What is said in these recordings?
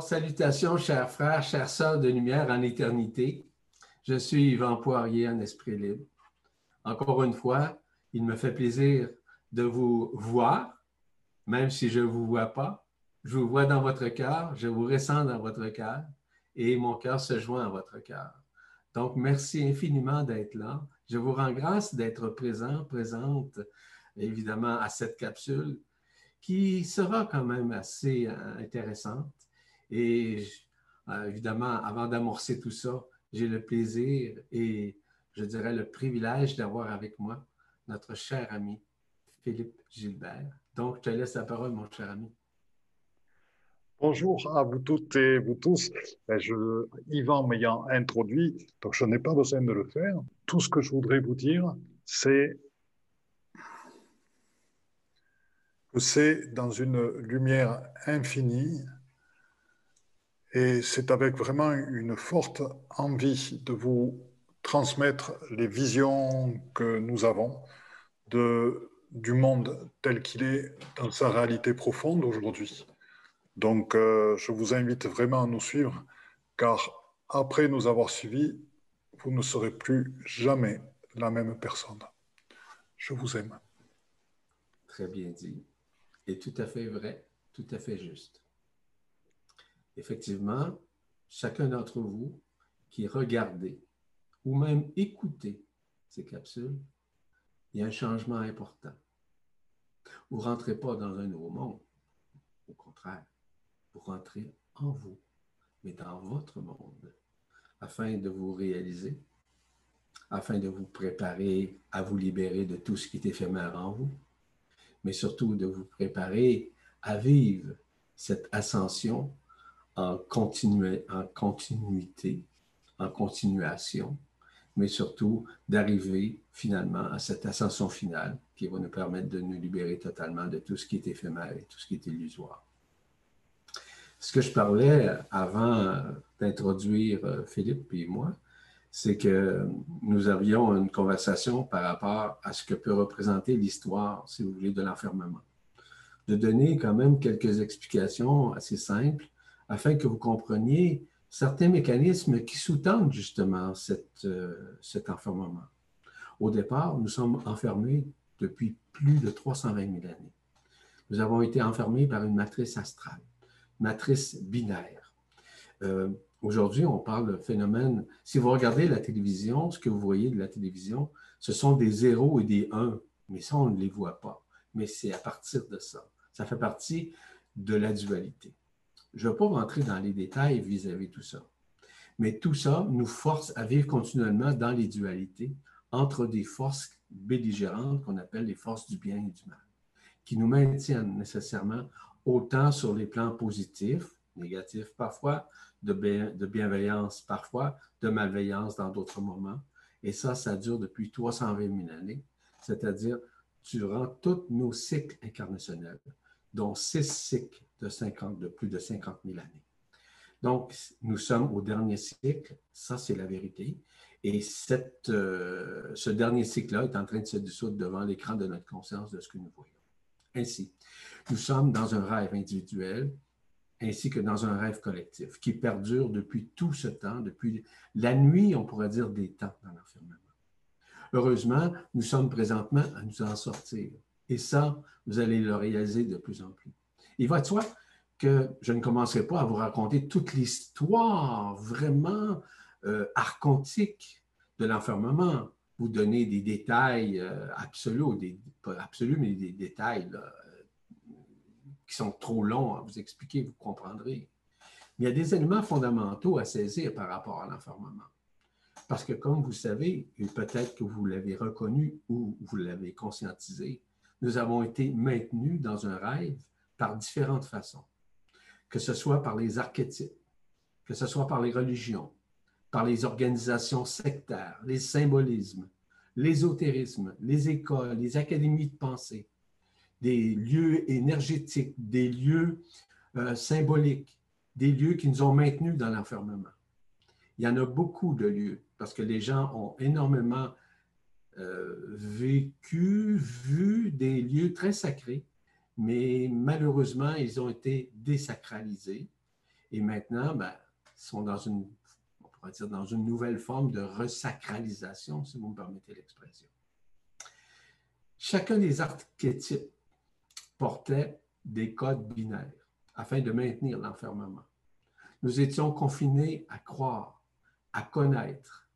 Salutations, chers frères, chères sœurs de lumière en éternité. Je suis Yvan Poirier en esprit libre. Encore une fois, il me fait plaisir de vous voir, même si je ne vous vois pas. Je vous vois dans votre cœur, je vous ressens dans votre cœur et mon cœur se joint à votre cœur. Donc, merci infiniment d'être là. Je vous rends grâce d'être présent, présente, évidemment, à cette capsule qui sera quand même assez euh, intéressante. Et euh, évidemment, avant d'amorcer tout ça, j'ai le plaisir et je dirais le privilège d'avoir avec moi notre cher ami Philippe Gilbert. Donc, je te laisse la parole, mon cher ami. Bonjour à vous toutes et vous tous. Ben, je, Yvan m'ayant introduit, donc je n'ai pas besoin de le faire. Tout ce que je voudrais vous dire, c'est que c'est dans une lumière infinie et c'est avec vraiment une forte envie de vous transmettre les visions que nous avons de, du monde tel qu'il est dans sa réalité profonde aujourd'hui. Donc, euh, je vous invite vraiment à nous suivre, car après nous avoir suivis, vous ne serez plus jamais la même personne. Je vous aime. Très bien dit. Et tout à fait vrai, tout à fait juste effectivement, chacun d'entre vous qui regardez ou même écoutez ces capsules, il y a un changement important. Vous ne rentrez pas dans un nouveau monde. Au contraire, vous rentrez en vous, mais dans votre monde, afin de vous réaliser, afin de vous préparer à vous libérer de tout ce qui est éphémère en vous, mais surtout de vous préparer à vivre cette ascension en, en continuité, en continuation, mais surtout d'arriver finalement à cette ascension finale qui va nous permettre de nous libérer totalement de tout ce qui est éphémère et tout ce qui est illusoire. Ce que je parlais avant d'introduire euh, Philippe et moi, c'est que nous avions une conversation par rapport à ce que peut représenter l'histoire, si vous voulez, de l'enfermement. De donner quand même quelques explications assez simples afin que vous compreniez certains mécanismes qui sous-tendent justement euh, cet enfermement. Au départ, nous sommes enfermés depuis plus de 320 000 années. Nous avons été enfermés par une matrice astrale, matrice binaire. Euh, aujourd'hui, on parle de phénomène. Si vous regardez la télévision, ce que vous voyez de la télévision, ce sont des zéros et des uns, mais ça, on ne les voit pas. Mais c'est à partir de ça. Ça fait partie de la dualité. Je ne vais pas rentrer dans les détails vis-à-vis de tout ça. Mais tout ça nous force à vivre continuellement dans les dualités entre des forces belligérantes qu'on appelle les forces du bien et du mal, qui nous maintiennent nécessairement autant sur les plans positifs, négatifs parfois, de, de bienveillance parfois, de malveillance dans d'autres moments. Et ça, ça dure depuis 320 000 années, c'est-à-dire durant tous nos cycles incarnationnels, dont six cycles de, 50, de plus de 50 000 années. Donc, nous sommes au dernier cycle, ça c'est la vérité. Et cette, euh, ce dernier cycle-là est en train de se dissoudre devant l'écran de notre conscience de ce que nous voyons. Ainsi, nous sommes dans un rêve individuel ainsi que dans un rêve collectif qui perdure depuis tout ce temps, depuis la nuit, on pourrait dire, des temps dans l'enfermement. Heureusement, nous sommes présentement à nous en sortir. Et ça, vous allez le réaliser de plus en plus. Il va de soi que je ne commencerai pas à vous raconter toute l'histoire vraiment euh, archontique de l'enfermement, vous donner des détails euh, absolus, des, pas absolus, mais des détails euh, qui sont trop longs à vous expliquer, vous comprendrez. Il y a des éléments fondamentaux à saisir par rapport à l'enfermement. Parce que comme vous savez, et peut-être que vous l'avez reconnu ou vous l'avez conscientisé, nous avons été maintenus dans un rêve par différentes façons, que ce soit par les archétypes, que ce soit par les religions, par les organisations sectaires, les symbolismes, l'ésotérisme, les écoles, les académies de pensée, des lieux énergétiques, des lieux euh, symboliques, des lieux qui nous ont maintenus dans l'enfermement. Il y en a beaucoup de lieux parce que les gens ont énormément euh, vécu, vu des lieux très sacrés mais malheureusement, ils ont été désacralisés Et maintenant, ben, sont dans une, on pourrait dire, dans une nouvelle forme de resacralisation, si vous me permettez l'expression. Chacun des archétypes portait des codes binaires afin de maintenir l'enfermement. Nous étions confinés à croire, à connaître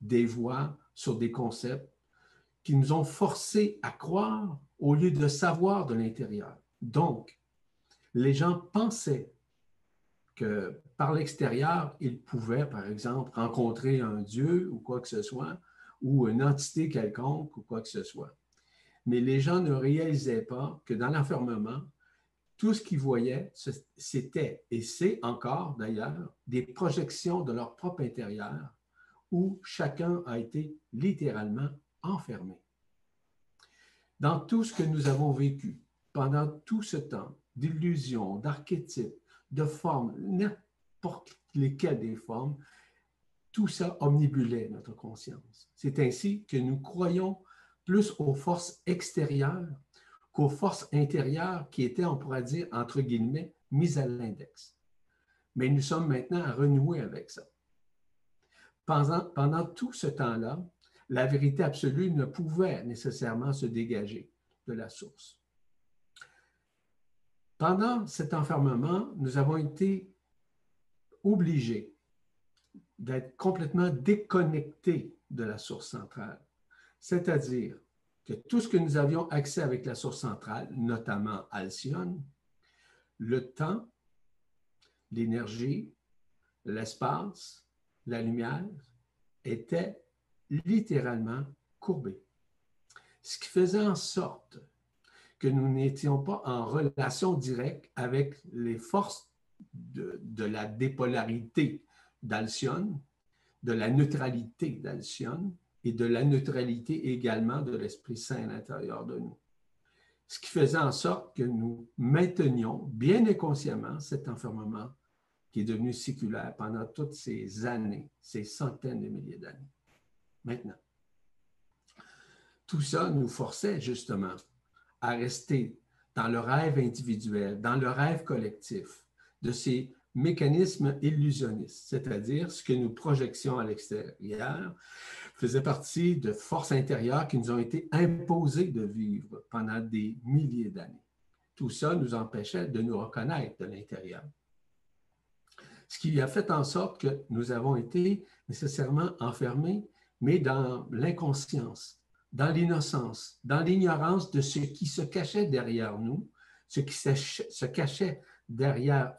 des voies sur des concepts qui nous ont forcés à croire au lieu de savoir de l'intérieur. Donc, les gens pensaient que par l'extérieur, ils pouvaient, par exemple, rencontrer un Dieu ou quoi que ce soit, ou une entité quelconque ou quoi que ce soit. Mais les gens ne réalisaient pas que dans l'enfermement, tout ce qu'ils voyaient, c'était, et c'est encore d'ailleurs, des projections de leur propre intérieur où chacun a été littéralement enfermé. Dans tout ce que nous avons vécu pendant tout ce temps d'illusions, d'archétypes, de formes, n'importe lesquelles des formes, tout ça omnibulait notre conscience. C'est ainsi que nous croyons plus aux forces extérieures qu'aux forces intérieures qui étaient, on pourrait dire, entre guillemets, mises à l'index. Mais nous sommes maintenant à renouer avec ça. Pendant, pendant tout ce temps-là, la vérité absolue ne pouvait nécessairement se dégager de la source. Pendant cet enfermement, nous avons été obligés d'être complètement déconnectés de la source centrale. C'est-à-dire que tout ce que nous avions accès avec la source centrale, notamment Alcyone, le temps, l'énergie, l'espace, la lumière, était littéralement courbé. Ce qui faisait en sorte que nous n'étions pas en relation directe avec les forces de, de la dépolarité d'Alcyone, de la neutralité d'Alcyone, et de la neutralité également de l'Esprit Saint à l'intérieur de nous. Ce qui faisait en sorte que nous maintenions bien inconsciemment cet enfermement qui est devenu séculaire pendant toutes ces années, ces centaines de milliers d'années. Maintenant, tout ça nous forçait justement à rester dans le rêve individuel, dans le rêve collectif de ces mécanismes illusionnistes, c'est-à-dire ce que nous projections à l'extérieur, faisait partie de forces intérieures qui nous ont été imposées de vivre pendant des milliers d'années. Tout ça nous empêchait de nous reconnaître de l'intérieur. Ce qui a fait en sorte que nous avons été nécessairement enfermés, mais dans l'inconscience, dans l'innocence, dans l'ignorance de ce qui se cachait derrière nous, ce qui se cachait derrière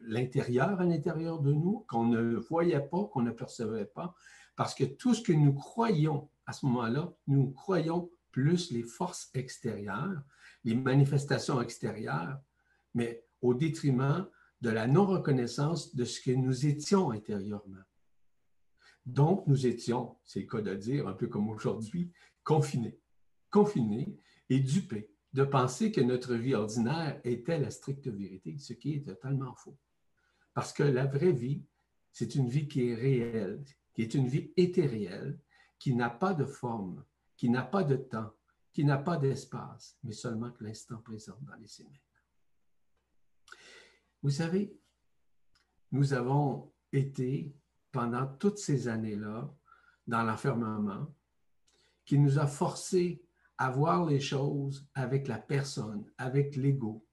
l'intérieur à l'intérieur de nous, qu'on ne voyait pas, qu'on ne percevait pas, parce que tout ce que nous croyons à ce moment-là, nous croyons plus les forces extérieures, les manifestations extérieures, mais au détriment de la non-reconnaissance de ce que nous étions intérieurement. Donc, nous étions, c'est le cas de dire, un peu comme aujourd'hui, confinés. Confinés et dupés de penser que notre vie ordinaire était la stricte vérité, ce qui est totalement faux. Parce que la vraie vie, c'est une vie qui est réelle, qui est une vie éthérielle, qui n'a pas de forme, qui n'a pas de temps, qui n'a pas d'espace, mais seulement que l'instant présent dans les semaines. Vous savez, nous avons été pendant toutes ces années-là dans l'enfermement qui nous a forcés à voir les choses avec la personne, avec l'ego,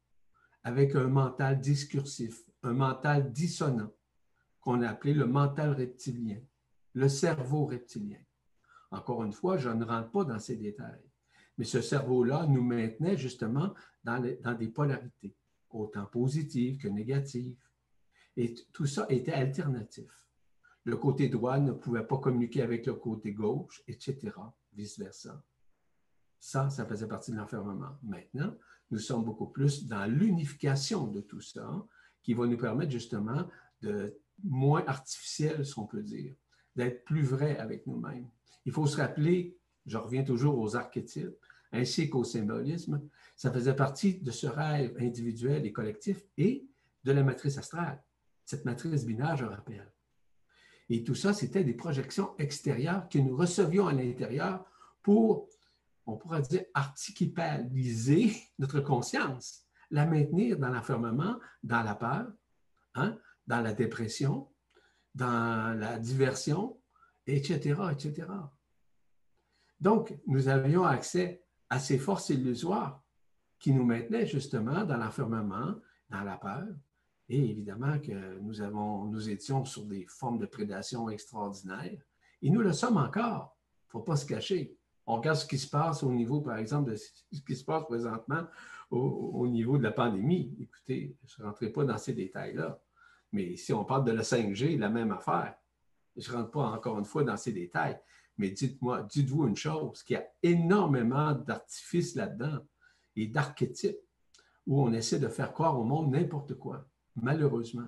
avec un mental discursif, un mental dissonant qu'on a appelé le mental reptilien le cerveau reptilien. Encore une fois, je ne rentre pas dans ces détails, mais ce cerveau-là nous maintenait justement dans, des polarités, autant positives que négatives. Et tout ça était alternatif. Le côté droit ne pouvait pas communiquer avec le côté gauche, etc., vice-versa. Ça, ça faisait partie de l'enfermement. Maintenant, nous sommes beaucoup plus dans l'unification de tout ça, qui va nous permettre justement de moins artificiel, si on peut dire d'être plus vrai avec nous-mêmes. Il faut se rappeler, je reviens toujours aux archétypes, ainsi qu'au symbolisme, ça faisait partie de ce rêve individuel et collectif et de la matrice astrale. Cette matrice binaire, je rappelle. Et tout ça, c'était des projections extérieures que nous recevions à l'intérieur pour, on pourrait dire, articulaliser notre conscience, la maintenir dans l'enfermement, dans la peur, hein, dans la dépression, dans la diversion, etc., etc. Donc, nous avions accès à ces forces illusoires qui nous maintenaient justement dans l'enfermement, dans la peur. Et évidemment que nous, étions sur des formes de prédation extraordinaires. Et nous le sommes encore. Il ne faut pas se cacher. On regarde ce qui se passe au niveau, par exemple, de ce qui se passe présentement au, niveau de la pandémie. Écoutez, je ne rentrerai pas dans ces détails-là. Mais si on parle de la 5G, la même affaire. Je ne rentre pas encore une fois dans ces détails. Mais dites-moi, dites-vous une chose, qu'il y a énormément d'artifices là-dedans et d'archétypes où on essaie de faire croire au monde n'importe quoi, malheureusement.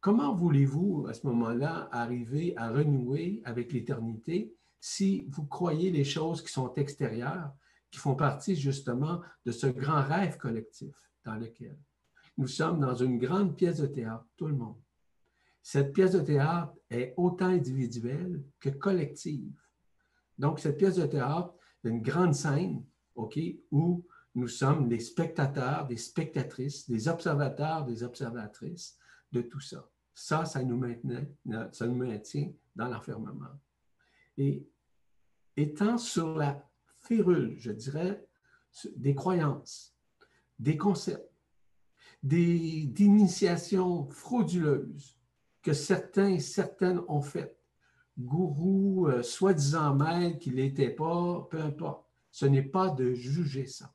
Comment voulez-vous, à ce moment-là, arriver à renouer avec l'éternité si vous croyez les choses qui sont extérieures, qui font partie justement de ce grand rêve collectif dans lequel nous sommes dans une grande pièce de théâtre, tout le monde? Cette pièce de théâtre est autant individuelle que collective. Donc, cette pièce de théâtre est une grande scène, OK, où nous sommes des spectateurs, des spectatrices, des observateurs, des observatrices de tout ça. Ça, ça nous, ça nous maintient dans l'enfermement. Et étant sur la férule, je dirais, des croyances, des concepts, d'initiations frauduleuses, que certains et certaines ont fait. Gourou, euh, soi-disant maître, qu'il n'était pas, peu importe. Ce n'est pas de juger ça.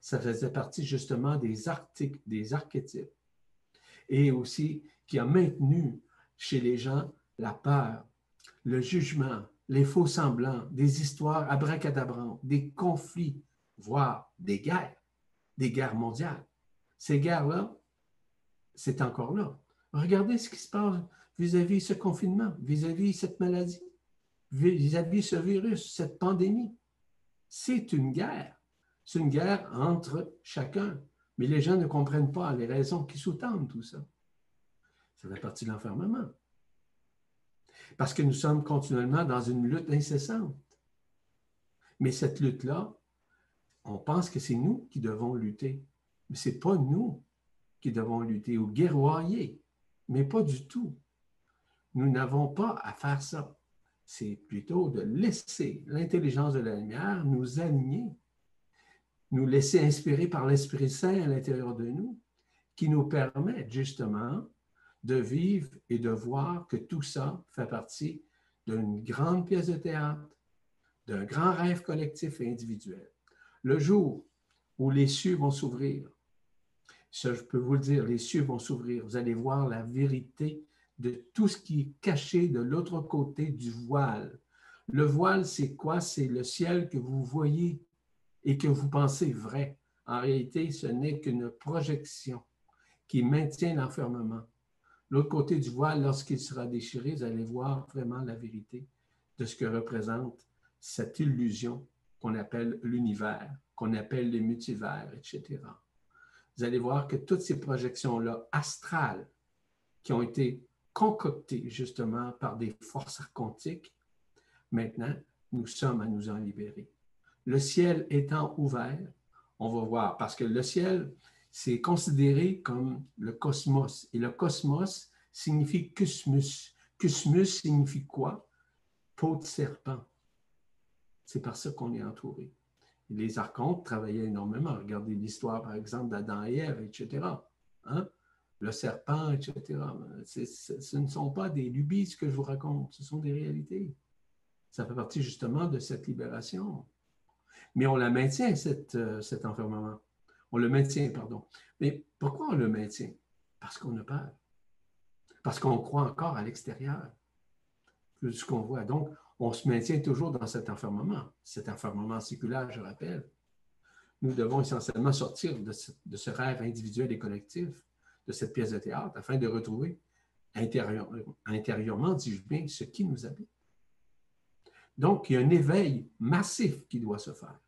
Ça faisait partie justement des, archétypes. Et aussi qui a maintenu chez les gens la peur, le jugement, les faux semblants, des histoires abracadabrantes, des conflits, voire des guerres, des guerres mondiales. Ces guerres-là, c'est encore là. Regardez ce qui se passe vis-à-vis ce confinement, vis-à-vis cette maladie, vis-à-vis ce virus, cette pandémie. C'est une guerre. C'est une guerre entre chacun. Mais les gens ne comprennent pas les raisons qui sous-tendent tout ça. Ça fait partie de l'enfermement. Parce que nous sommes continuellement dans une lutte incessante. Mais cette lutte-là, on pense que c'est nous qui devons lutter. Mais ce n'est pas nous qui devons lutter ou guerroyer mais pas du tout. Nous n'avons pas à faire ça. C'est plutôt de laisser l'intelligence de la lumière nous aligner, nous laisser inspirer par l'Esprit Saint à l'intérieur de nous, qui nous permet justement de vivre et de voir que tout ça fait partie d'une grande pièce de théâtre, d'un grand rêve collectif et individuel. Le jour où les cieux vont s'ouvrir, ça, je peux vous le dire, les cieux vont s'ouvrir. Vous allez voir la vérité de tout ce qui est caché de l'autre côté du voile. Le voile, c'est quoi? C'est le ciel que vous voyez et que vous pensez vrai. En réalité, ce n'est qu'une projection qui maintient l'enfermement. L'autre côté du voile, lorsqu'il sera déchiré, vous allez voir vraiment la vérité de ce que représente cette illusion qu'on appelle l'univers, qu'on appelle les multivers, etc vous allez voir que toutes ces projections-là astrales qui ont été concoctées justement par des forces archontiques, maintenant, nous sommes à nous en libérer. Le ciel étant ouvert, on va voir, parce que le ciel, c'est considéré comme le cosmos. Et le cosmos signifie cosmos. Cosmos signifie quoi? Peau de serpent. C'est par ça qu'on est entouré les archontes travaillaient énormément. Regardez l'histoire, par exemple, d'Adam et Ève, etc. Hein? Le serpent, etc. ce ne sont pas des lubies ce que je vous raconte, ce sont des réalités. Ça fait partie justement de cette libération. Mais on la maintient, cette, euh, cet enfermement. On le maintient, pardon. Mais pourquoi on le maintient? Parce qu'on a peur. Parce qu'on croit encore à l'extérieur. Plus ce qu'on voit. Donc, on se maintient toujours dans cet enfermement, cet enfermement séculaire, je rappelle. Nous devons essentiellement sortir de ce, rêve individuel et collectif, de cette pièce de théâtre, afin de retrouver intérieurement, dis-je bien, ce qui nous habite. Donc, il y a un éveil massif qui doit se faire.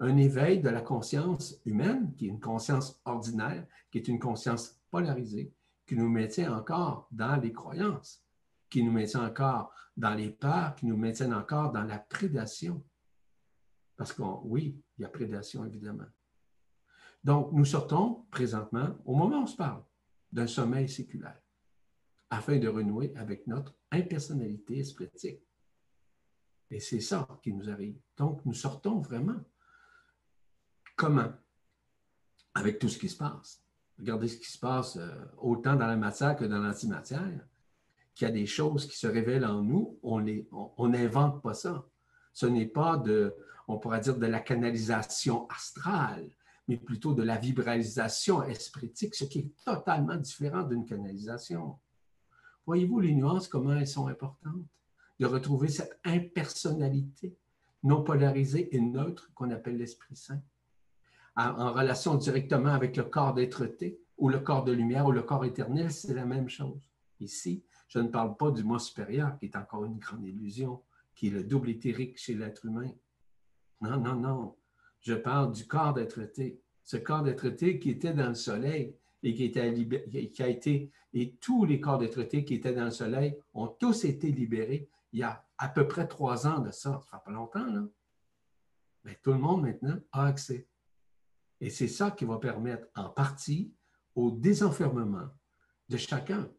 Un éveil de la conscience humaine, qui est une conscience ordinaire, qui est une conscience polarisée, qui nous maintient encore dans les croyances, qui nous maintient encore dans les peurs, qui nous maintiennent encore dans la prédation. Parce que oui, il y a prédation, évidemment. Donc, nous sortons présentement, au moment où on se parle, d'un sommeil séculaire. afin de renouer avec notre impersonnalité splitique. Et c'est ça qui nous arrive. Donc, nous sortons vraiment. Comment? Avec tout ce qui se passe. Regardez ce qui se passe euh, autant dans la matière que dans l'antimatière, qu'il y a des choses qui se révèlent en nous, on n'invente pas ça. Ce n'est pas de, on pourrait dire, de la canalisation astrale, mais plutôt de la vibralisation espritique, ce qui est totalement différent d'une canalisation. Voyez-vous les nuances, comment elles sont importantes? De retrouver cette impersonnalité non polarisée et neutre qu'on appelle l'Esprit Saint, en relation directement avec le corps d'être-té, ou le corps de lumière, ou le corps éternel, c'est la même chose. Ici, je ne parle pas du moi supérieur, qui est encore une grande illusion, qui est le double éthérique chez l'être humain. Non, non, non. Je parle du corps d'être-té. Ce corps d'être-té qui était dans le soleil, et qui, était qui a été, et tous les corps de traités qui étaient dans le soleil ont tous été libérés il y a à peu près trois ans de ça. Ça fait pas longtemps, là. Mais tout le monde maintenant a accès. Et c'est ça qui va permettre en partie au désenfermement de chacun,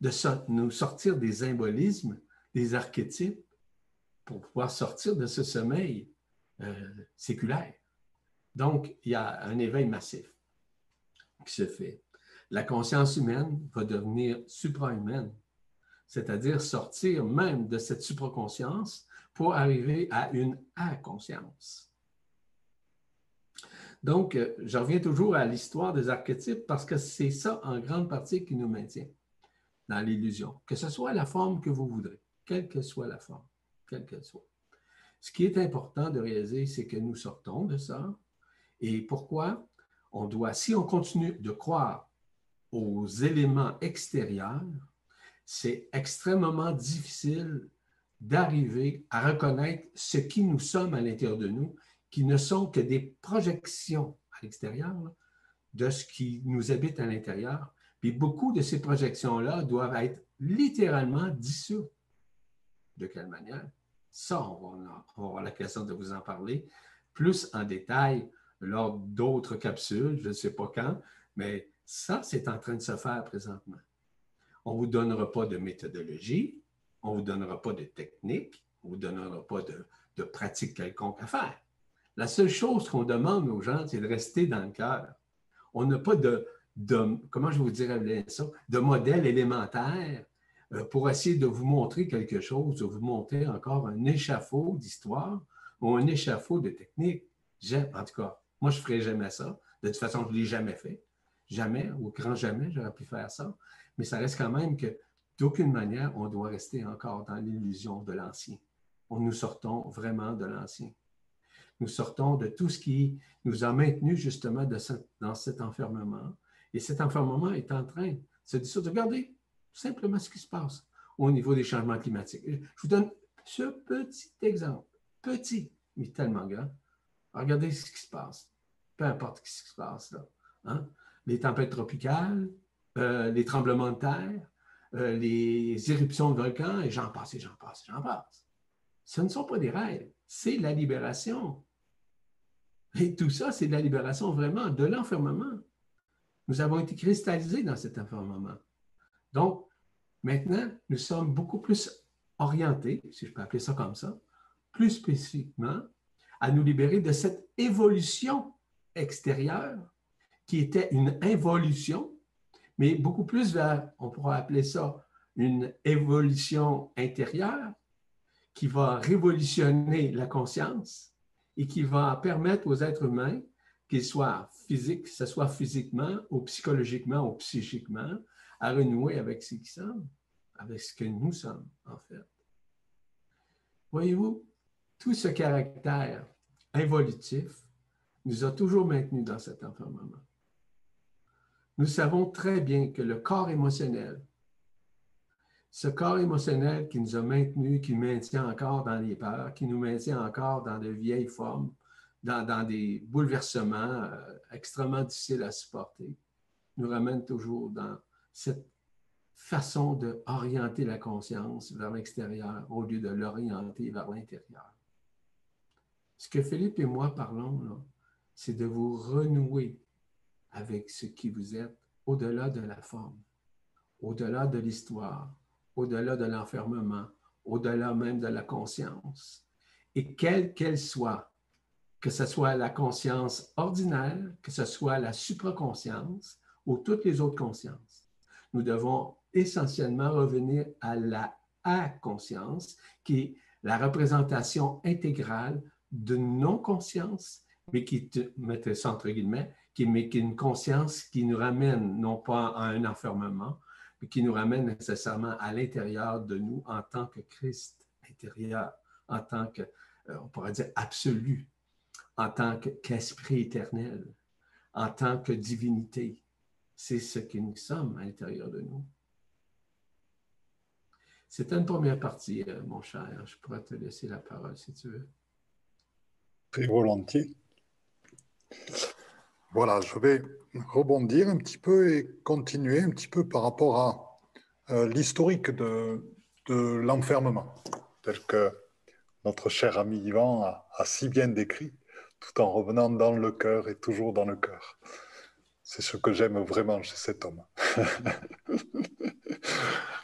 de nous sortir des symbolismes, des archétypes, pour pouvoir sortir de ce sommeil euh, séculaire. Donc, il y a un éveil massif qui se fait. La conscience humaine va devenir supra-humaine, c'est-à-dire sortir même de cette supraconscience pour arriver à une inconscience. Donc, euh, je reviens toujours à l'histoire des archétypes parce que c'est ça en grande partie qui nous maintient dans l'illusion, que ce soit la forme que vous voudrez, quelle que soit la forme, quelle qu'elle soit. Ce qui est important de réaliser, c'est que nous sortons de ça. Et pourquoi? on doit, si on continue de croire aux éléments extérieurs, c'est extrêmement difficile d'arriver à reconnaître ce qui nous sommes à l'intérieur de nous, qui ne sont que des projections à l'extérieur de ce qui nous habite à l'intérieur. Puis beaucoup de ces projections-là doivent être littéralement dissoutes. De quelle manière? Ça, on va, on va avoir l'occasion de vous en parler plus en détail lors d'autres capsules, je ne sais pas quand, mais ça, c'est en train de se faire présentement. On ne vous donnera pas de méthodologie, on ne vous donnera pas de technique, on ne vous donnera pas de, pratique quelconque à faire. La seule chose qu'on demande aux gens, c'est de rester dans le cœur. On n'a pas de, comment je vous dirais ça, de modèle élémentaire euh, pour essayer de vous montrer quelque chose, de vous montrer encore un échafaud d'histoire ou un échafaud de technique. En tout cas, moi, je ne ferai jamais ça. De toute façon, je ne l'ai jamais fait. Jamais, au grand jamais, j'aurais pu faire ça. Mais ça reste quand même que d'aucune manière, on doit rester encore dans l'illusion de l'ancien. Nous sortons vraiment de l'ancien. Nous sortons de tout ce qui nous a maintenus justement dans cet enfermement. Et cet enfermement est en train de se dissoudre. Regardez simplement ce qui se passe au niveau des changements climatiques. Je vous donne ce petit exemple, petit, mais tellement grand. Regardez ce qui se passe peu importe ce qui se passe là. Hein. Les tempêtes tropicales, euh, les tremblements de terre, euh, les éruptions de volcans, et j'en passe, et j'en passe, et j'en passe. Ce ne sont pas des rêves, c'est la libération. Et tout ça, c'est la libération vraiment de l'enfermement. Nous avons été cristallisés dans cet enfermement. Donc, maintenant, nous sommes beaucoup plus orientés, si je peux appeler ça comme ça, plus spécifiquement, à nous libérer de cette évolution extérieure qui était une involution, mais beaucoup plus vers, on pourrait appeler ça une évolution intérieure qui va révolutionner la conscience et qui va permettre aux êtres humains, qu'ils soient physiques, que ce soit physiquement ou psychologiquement ou psychiquement, à renouer avec ce qu'ils sommes, avec ce que nous sommes, en fait. Voyez-vous, tout ce caractère involutif nous a toujours maintenus dans cet enfermement. Nous savons très bien que le corps émotionnel, ce corps émotionnel qui nous a maintenus, qui nous maintient encore dans les peurs, qui nous maintient encore dans de vieilles formes, dans, des bouleversements euh, extrêmement difficiles à supporter, nous ramène toujours dans cette façon d'orienter la conscience vers l'extérieur au lieu de l'orienter vers l'intérieur. Ce que Philippe et moi parlons, c'est de vous renouer avec ce qui vous êtes au-delà de la forme, au-delà de l'histoire, au-delà de l'enfermement, au-delà même de la conscience. Et quelle qu'elle soit, que ce soit la conscience ordinaire, que ce soit la supraconscience ou toutes les autres consciences, nous devons essentiellement revenir à la A-conscience, qui est la représentation intégrale de non-conscience, mais qui, ça entre guillemets, qui, qui est une conscience qui nous ramène non pas à un enfermement, mais qui nous ramène nécessairement à l'intérieur de nous en tant que Christ intérieur, en tant que, euh, on pourrait dire, absolu, en tant qu'esprit éternel, en tant que divinité. C'est ce que nous sommes à l'intérieur de nous. C'était une première partie, euh, mon cher. Je pourrais te laisser la parole si tu veux. Très volontiers. Voilà, je vais rebondir un petit peu et continuer un petit peu par rapport à euh, l'historique de, l'enfermement, tel que notre cher ami Yvan a, si bien décrit, tout en revenant dans le cœur et toujours dans le cœur. C'est ce que j'aime vraiment chez cet homme.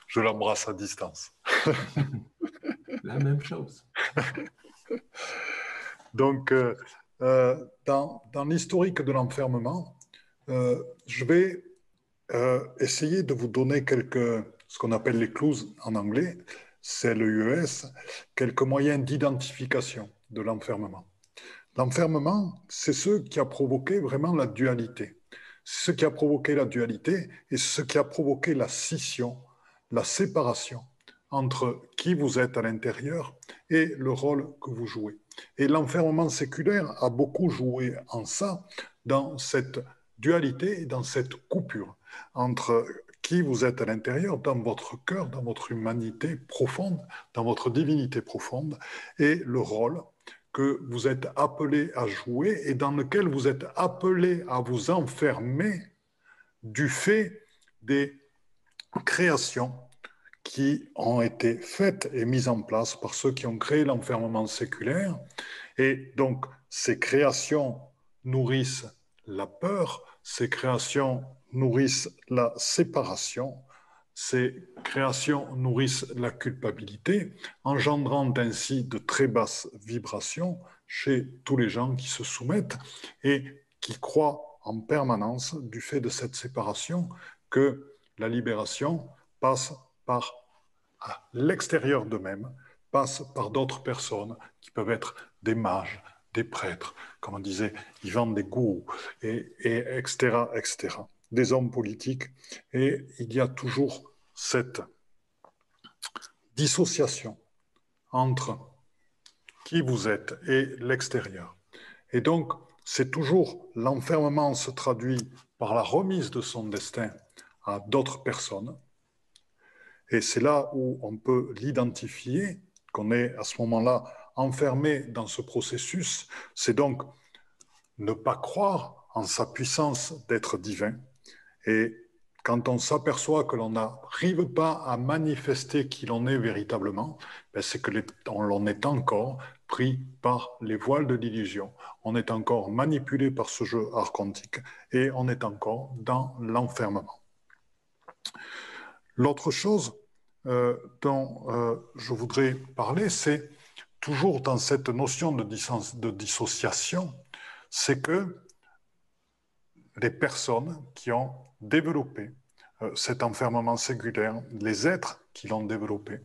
je l'embrasse à distance. La même chose. Donc, euh, euh, dans, l'historique de l'enfermement, euh, je vais euh, essayer de vous donner quelques, ce qu'on appelle les clues en anglais, c'est le US, quelques moyens d'identification de l'enfermement. L'enfermement, c'est ce qui a provoqué vraiment la dualité. Ce qui a provoqué la dualité et ce qui a provoqué la scission, la séparation entre qui vous êtes à l'intérieur et le rôle que vous jouez. Et l'enfermement séculaire a beaucoup joué en ça, dans cette dualité, dans cette coupure entre qui vous êtes à l'intérieur, dans votre cœur, dans votre humanité profonde, dans votre divinité profonde, et le rôle que vous êtes appelé à jouer et dans lequel vous êtes appelé à vous enfermer du fait des créations qui ont été faites et mises en place par ceux qui ont créé l'enfermement séculaire. Et donc, ces créations nourrissent la peur, ces créations nourrissent la séparation, ces créations nourrissent la culpabilité, engendrant ainsi de très basses vibrations chez tous les gens qui se soumettent et qui croient en permanence, du fait de cette séparation, que la libération passe par à l'extérieur d'eux-mêmes, passe par d'autres personnes qui peuvent être des mages, des prêtres, comme on disait, ils vendent des goûts, et, et etc., etc., des hommes politiques. Et il y a toujours cette dissociation entre qui vous êtes et l'extérieur. Et donc, c'est toujours l'enfermement se traduit par la remise de son destin à d'autres personnes, et c'est là où on peut l'identifier, qu'on est à ce moment-là enfermé dans ce processus. C'est donc ne pas croire en sa puissance d'être divin. Et quand on s'aperçoit que l'on n'arrive pas à manifester qui l'on est véritablement, ben c'est que l'on est encore pris par les voiles de l'illusion. On est encore manipulé par ce jeu archontique et on est encore dans l'enfermement. L'autre chose euh, dont euh, je voudrais parler, c'est toujours dans cette notion de, dissociation, c'est que les personnes qui ont développé euh, cet enfermement séculaire, les êtres qui l'ont développé,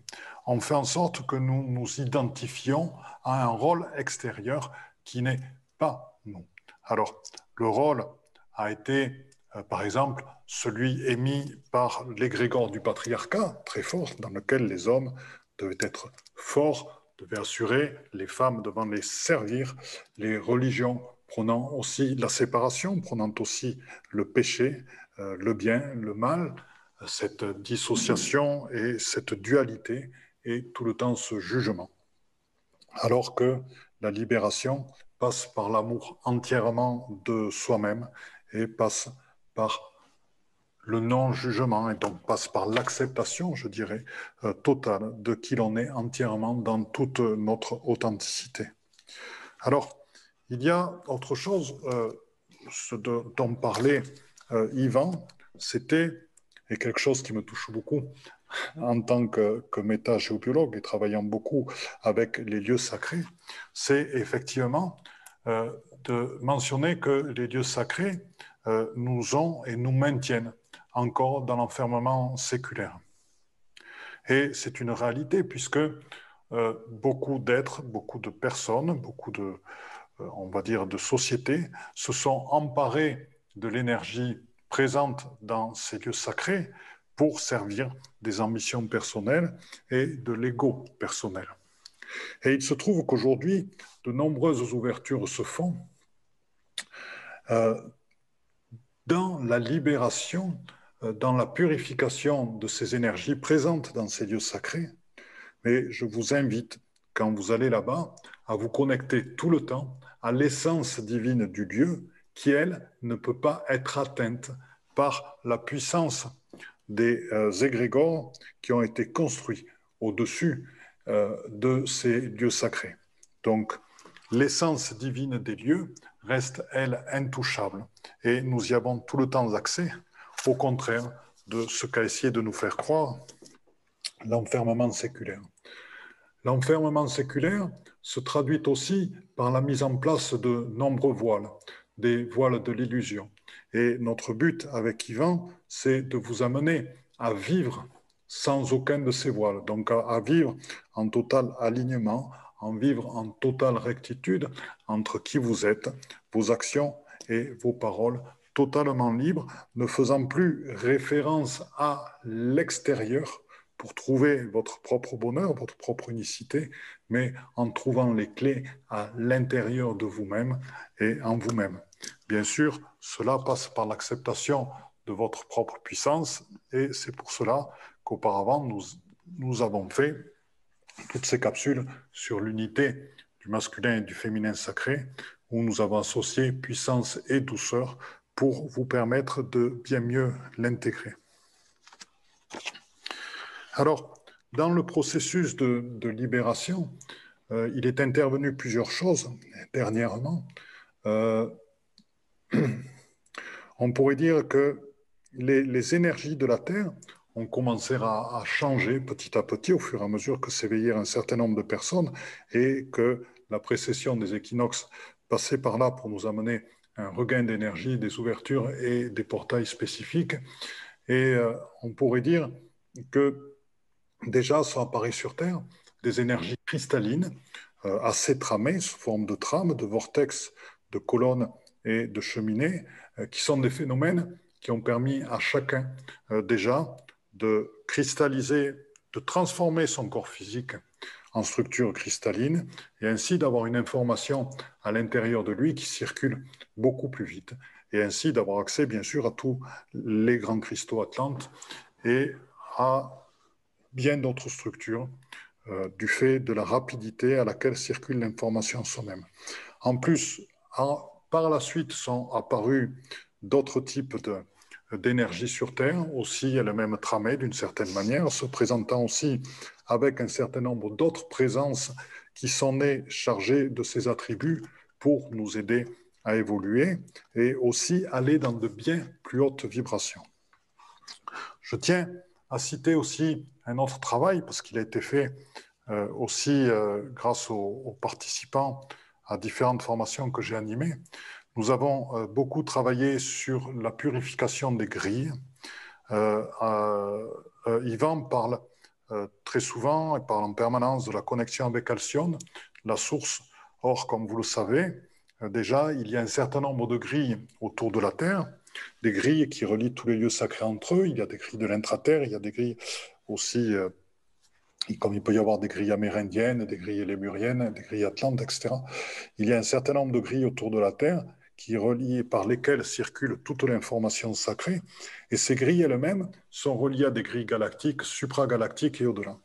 ont fait en sorte que nous nous identifions à un rôle extérieur qui n'est pas nous. Alors, le rôle a été par exemple, celui émis par l'égrégore du patriarcat, très fort, dans lequel les hommes devaient être forts, devaient assurer, les femmes devant les servir, les religions prenant aussi la séparation, prenant aussi le péché, euh, le bien, le mal, cette dissociation et cette dualité et tout le temps ce jugement. Alors que la libération passe par l'amour entièrement de soi-même et passe par le non-jugement et donc passe par l'acceptation, je dirais, euh, totale de qui l'on est entièrement dans toute notre authenticité. Alors, il y a autre chose, euh, ce dont parlait euh, Yvan, c'était est quelque chose qui me touche beaucoup en tant que, que méta-géobiologue et travaillant beaucoup avec les lieux sacrés, c'est effectivement euh, de mentionner que les lieux sacrés nous ont et nous maintiennent encore dans l'enfermement séculaire. Et c'est une réalité puisque euh, beaucoup d'êtres, beaucoup de personnes, beaucoup de, on va dire, de sociétés se sont emparés de l'énergie présente dans ces lieux sacrés pour servir des ambitions personnelles et de l'ego personnel. Et il se trouve qu'aujourd'hui, de nombreuses ouvertures se font euh, dans la libération, euh, dans la purification de ces énergies présentes dans ces lieux sacrés. Mais je vous invite, quand vous allez là-bas, à vous connecter tout le temps à l'essence divine du lieu qui, elle, ne peut pas être atteinte par la puissance des euh, égrégores qui ont été construits au-dessus euh, de ces lieux sacrés. Donc, l'essence divine des lieux reste, elle, intouchable. Et nous y avons tout le temps accès, au contraire de ce qu'a essayé de nous faire croire l'enfermement séculaire. L'enfermement séculaire se traduit aussi par la mise en place de nombreux voiles, des voiles de l'illusion. Et notre but avec Yvan, c'est de vous amener à vivre sans aucun de ces voiles, donc à, vivre en total alignement, en vivre en totale rectitude entre qui vous êtes, vos actions et vos paroles, totalement libres, ne faisant plus référence à l'extérieur pour trouver votre propre bonheur, votre propre unicité, mais en trouvant les clés à l'intérieur de vous-même et en vous-même. Bien sûr, cela passe par l'acceptation de votre propre puissance et c'est pour cela qu'auparavant, nous, nous avons fait toutes ces capsules sur l'unité du masculin et du féminin sacré, où nous avons associé puissance et douceur pour vous permettre de bien mieux l'intégrer. Alors, dans le processus de, libération, euh, il est intervenu plusieurs choses dernièrement. Euh, on pourrait dire que les, énergies de la Terre ont commencé à, changer petit à petit au fur et à mesure que s'éveillèrent un certain nombre de personnes et que la précession des équinoxes passait par là pour nous amener un regain d'énergie, des ouvertures et des portails spécifiques. Et euh, on pourrait dire que déjà ça apparaît sur Terre des énergies cristallines euh, assez tramées sous forme de trames, de vortex, de colonnes et de cheminées, euh, qui sont des phénomènes qui ont permis à chacun déjà de cristalliser, de transformer son corps physique en structure cristalline et ainsi d'avoir une information à l'intérieur de lui qui circule beaucoup plus vite et ainsi d'avoir accès bien sûr à tous les grands cristaux atlantes et à bien d'autres structures euh, du fait de la rapidité à laquelle circule l'information soi-même. En plus, par la suite sont apparus d'autres types d'énergie sur Terre, aussi elle-même tramée d'une certaine manière, se présentant aussi avec un certain nombre d'autres présences qui sont nées chargées de ces attributs pour nous aider à évoluer et aussi aller dans de bien plus hautes vibrations. Je tiens à citer aussi un autre travail, parce qu'il a été fait euh, aussi euh, grâce aux participants à différentes formations que j'ai animées, nous avons euh, beaucoup travaillé sur la purification des grilles. Euh, euh, Yvan parle très souvent et parle en permanence de la connexion avec Alcyone, la source. Or, comme vous le savez, déjà, il y a un certain nombre de grilles autour de la Terre, des grilles qui relient tous les lieux sacrés entre eux. Il y a des grilles de l'intraterre, il y a des grilles aussi comme il peut y avoir des grilles amérindiennes, des grilles lémuriennes, des grilles atlantes, etc. Il y a un certain nombre de grilles autour de la Terre qui relient, par lesquelles circule toute l'information sacrée. Et ces grilles elles-mêmes sont reliées à des grilles galactiques, supragalactiques et au-delà.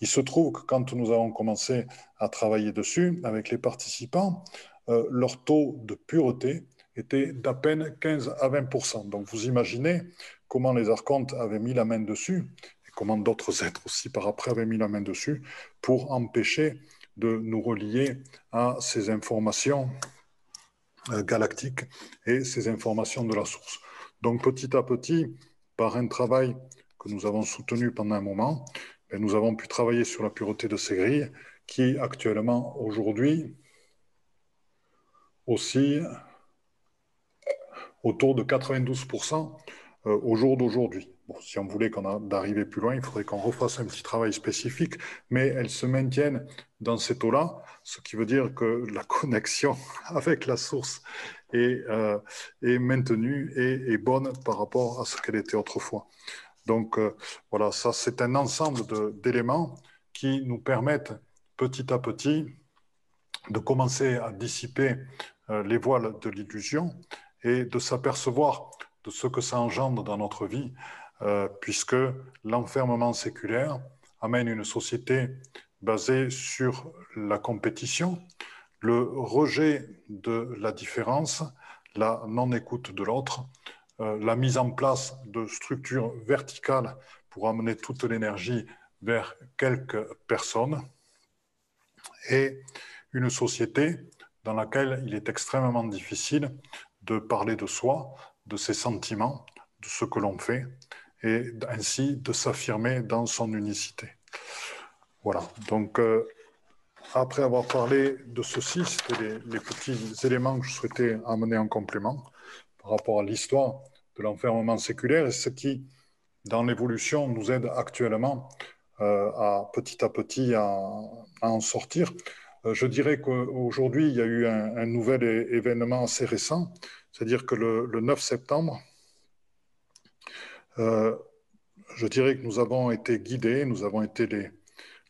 Il se trouve que quand nous avons commencé à travailler dessus avec les participants, euh, leur taux de pureté était d'à peine 15 à 20% Donc vous imaginez comment les archontes avaient mis la main dessus comment d'autres êtres aussi par après avaient mis la main dessus pour empêcher de nous relier à ces informations euh, galactiques et ces informations de la source. Donc petit à petit, par un travail que nous avons soutenu pendant un moment, ben, nous avons pu travailler sur la pureté de ces grilles qui actuellement, aujourd'hui, aussi autour de 92% euh, au jour d'aujourd'hui. Si on voulait qu'on d'arriver plus loin, il faudrait qu'on refasse un petit travail spécifique, mais elles se maintiennent dans ces taux-là, ce qui veut dire que la connexion avec la source est, euh, maintenue et bonne par rapport à ce qu'elle était autrefois. Donc euh, voilà, ça c'est un ensemble d'éléments qui nous permettent petit à petit de commencer à dissiper les voiles de l'illusion et de s'apercevoir de ce que ça engendre dans notre vie, euh, puisque l'enfermement séculaire amène une société basée sur la compétition, le rejet de la différence, la non-écoute de l'autre, euh, la mise en place de structures verticales pour amener toute l'énergie vers quelques personnes, et une société dans laquelle il est extrêmement difficile de parler de soi, de ses sentiments, de ce que l'on fait, et ainsi de s'affirmer dans son unicité. Voilà, donc euh, après avoir parlé de ceci, c'était les, petits éléments que je souhaitais amener en complément par rapport à l'histoire de l'enfermement séculaire et ce qui, dans l'évolution, nous aide actuellement euh, à petit à petit à, en sortir. Euh, je dirais qu'aujourd'hui, il y a eu un, un nouvel événement assez récent, c'est-à-dire que le, 9 septembre, euh, je dirais que nous avons été guidés, nous avons été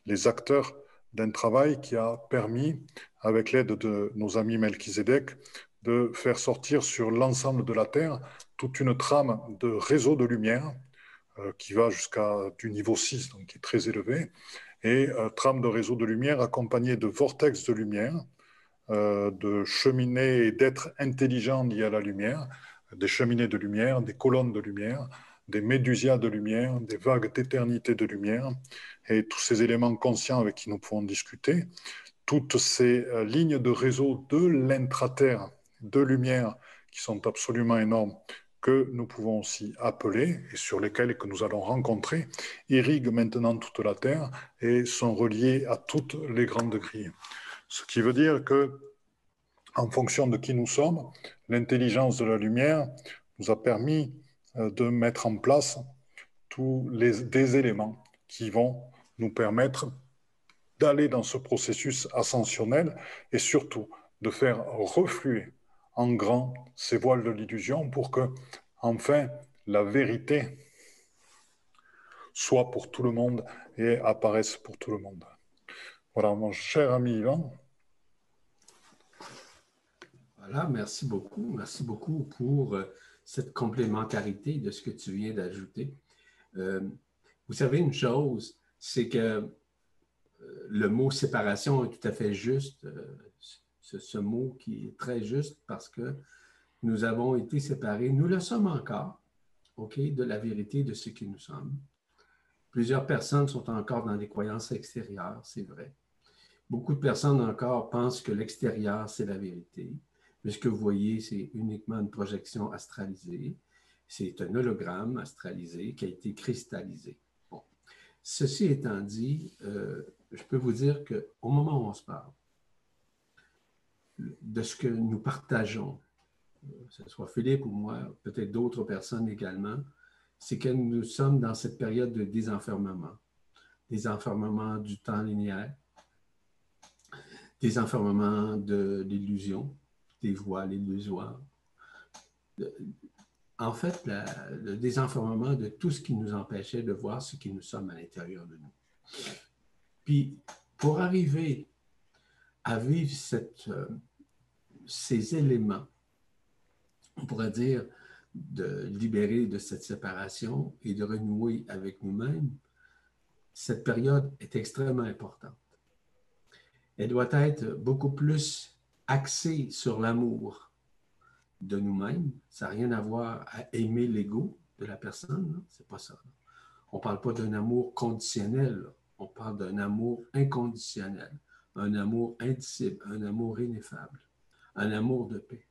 les, acteurs d'un travail qui a permis, avec l'aide de nos amis Melchizedek, de faire sortir sur l'ensemble de la Terre toute une trame de réseau de lumière euh, qui va jusqu'à du niveau 6, donc qui est très élevé, et euh, trame de réseau de lumière accompagnée de vortex de lumière de cheminées et d'êtres intelligents liés à la lumière, des cheminées de lumière, des colonnes de lumière, des médusias de lumière, des vagues d'éternité de lumière, et tous ces éléments conscients avec qui nous pouvons discuter, toutes ces euh, lignes de réseau de l'intraterre de lumière qui sont absolument énormes, que nous pouvons aussi appeler et sur lesquelles que nous allons rencontrer, irriguent maintenant toute la Terre et sont reliées à toutes les grandes grilles. Ce qui veut dire que, en fonction de qui nous sommes, l'intelligence de la lumière nous a permis de mettre en place tous les, des éléments qui vont nous permettre d'aller dans ce processus ascensionnel et surtout de faire refluer en grand ces voiles de l'illusion pour que, enfin, la vérité soit pour tout le monde et apparaisse pour tout le monde. Voilà, mon cher ami Yvan. Voilà, merci beaucoup. Merci beaucoup pour euh, cette complémentarité de ce que tu viens d'ajouter. Euh, vous savez une chose, c'est que euh, le mot séparation est tout à fait juste, ce, ce, mot qui est très juste parce que nous avons été séparés, nous le sommes encore, de la vérité de ce que nous sommes. Plusieurs personnes sont encore dans des croyances extérieures, c'est vrai. Beaucoup de personnes encore pensent que l'extérieur, c'est la vérité. Mais ce que vous voyez, c'est uniquement une projection astralisée. C'est un hologramme astralisé qui a été cristallisé. Ceci étant dit, euh, je peux vous dire qu'au moment où on se parle, de ce que nous partageons, que ce soit Philippe ou moi, peut-être d'autres personnes également, c'est que nous sommes dans cette période de désenfermement, désenfermement du temps linéaire, des enfermements de l'illusion, des voiles illusoires. En fait, le désenfermement de tout ce qui nous empêchait de voir ce qui nous sommes à l'intérieur de nous. Puis, pour arriver à vivre euh, ces éléments, on pourrait dire, de libérer de cette séparation et de renouer avec nous-mêmes, cette période est extrêmement importante elle doit être beaucoup plus axée sur l'amour de nous-mêmes. Ça n'a rien à voir à aimer l'ego de la personne, c'est pas ça. On ne parle pas d'un amour conditionnel, on parle d'un amour inconditionnel, un amour indicible, un amour ineffable, un amour de paix.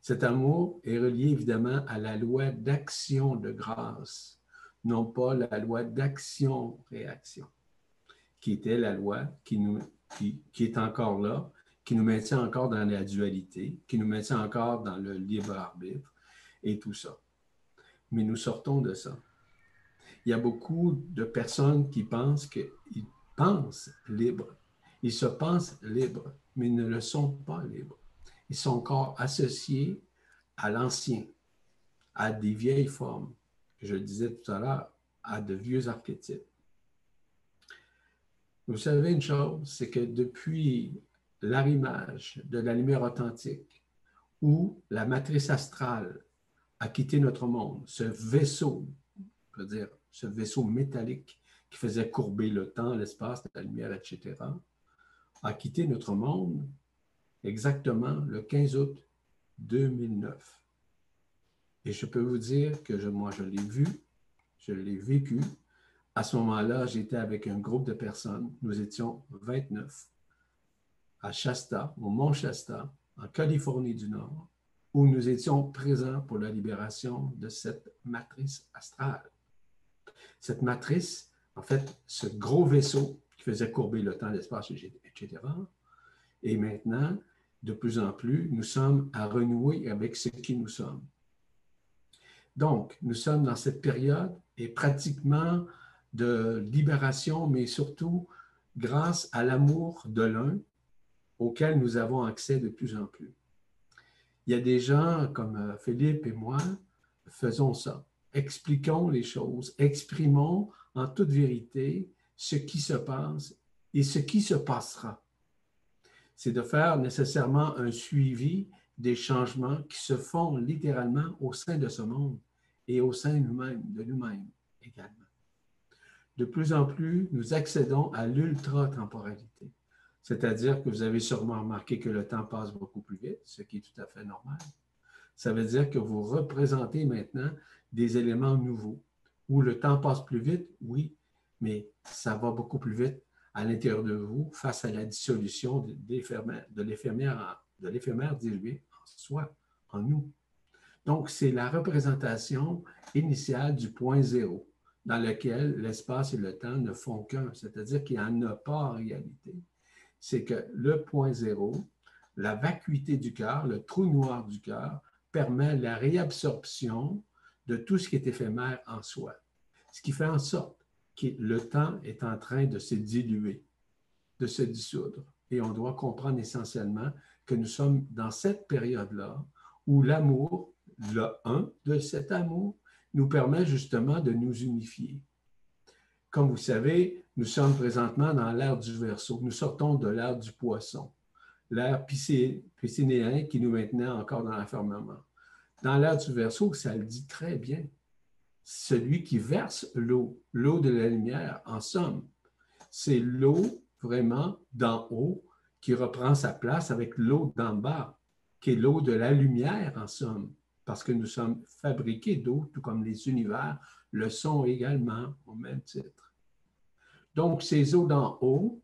Cet amour est relié évidemment à la loi d'action de grâce, non pas la loi d'action-réaction, qui était la loi qui, nous, qui est encore là, qui nous maintient encore dans la dualité, qui nous maintient encore dans le libre arbitre et tout ça. Mais nous sortons de ça. Il y a beaucoup de personnes qui pensent qu'ils pensent libres. Ils se pensent libres, mais ils ne le sont pas libres. Ils sont encore associés à l'ancien, à des vieilles formes, je le disais tout à l'heure, à de vieux archétypes. Vous savez une chose, c'est que depuis l'arrimage de la lumière authentique, où la matrice astrale a quitté notre monde, ce vaisseau, on peut dire, ce vaisseau métallique qui faisait courber le temps, l'espace, la lumière, etc., a quitté notre monde exactement le 15 août 2009. Et je peux vous dire que je, moi, je l'ai vu, je l'ai vécu. À ce moment-là, j'étais avec un groupe de personnes. Nous étions 29 à Shasta, au Mont Shasta, en Californie du Nord, où nous étions présents pour la libération de cette matrice astrale. Cette matrice, en fait, ce gros vaisseau qui faisait courber le temps, l'espace, etc. Et maintenant, de plus en plus, nous sommes à renouer avec ce qui nous sommes. Donc, nous sommes dans cette période et pratiquement de libération, mais surtout grâce à l'amour de l'un, auquel nous avons accès de plus en plus. Il y a des gens comme euh, Philippe et moi, faisons ça. Expliquons les choses, exprimons en toute vérité ce qui se passe et ce qui se passera. C'est de faire nécessairement un suivi des changements qui se font littéralement au sein de ce monde et au sein nous-mêmes, de nous-mêmes également. De plus en plus, nous accédons à l'ultra-temporalité. C'est-à-dire que vous avez sûrement remarqué que le temps passe beaucoup plus vite, ce qui est tout à fait normal. Ça veut dire que vous représentez maintenant des éléments nouveaux, où le temps passe plus vite, oui, mais ça va beaucoup plus vite à l'intérieur de vous face à la dissolution de l'éphémère, dilué en soi, en nous. Donc, c'est la représentation initiale du point zéro, dans lequel l'espace et le temps ne font qu'un, c'est-à-dire qu'il n'y en a pas en réalité c'est que le point zéro, la vacuité du cœur, le trou noir du cœur, permet la réabsorption de tout ce qui est éphémère en soi. Ce qui fait en sorte que le temps est en train de se diluer, de se dissoudre. Et on doit comprendre essentiellement que nous sommes dans cette période-là où l'amour, le un de cet amour, nous permet justement de nous unifier. Comme vous savez, nous sommes présentement dans l'ère du verso. Nous sortons de l'ère du poisson, l'ère piscinéen qui nous maintenait encore dans l'enfermement. Dans l'ère du verso, ça le dit très bien. Celui qui verse l'eau, l'eau de la lumière, en somme, c'est l'eau vraiment d'en haut qui reprend sa place avec l'eau d'en bas, qui est l'eau de la lumière, en somme, parce que nous sommes fabriqués d'eau, tout comme les univers le sont également au même titre. Donc, ces eaux d'en haut,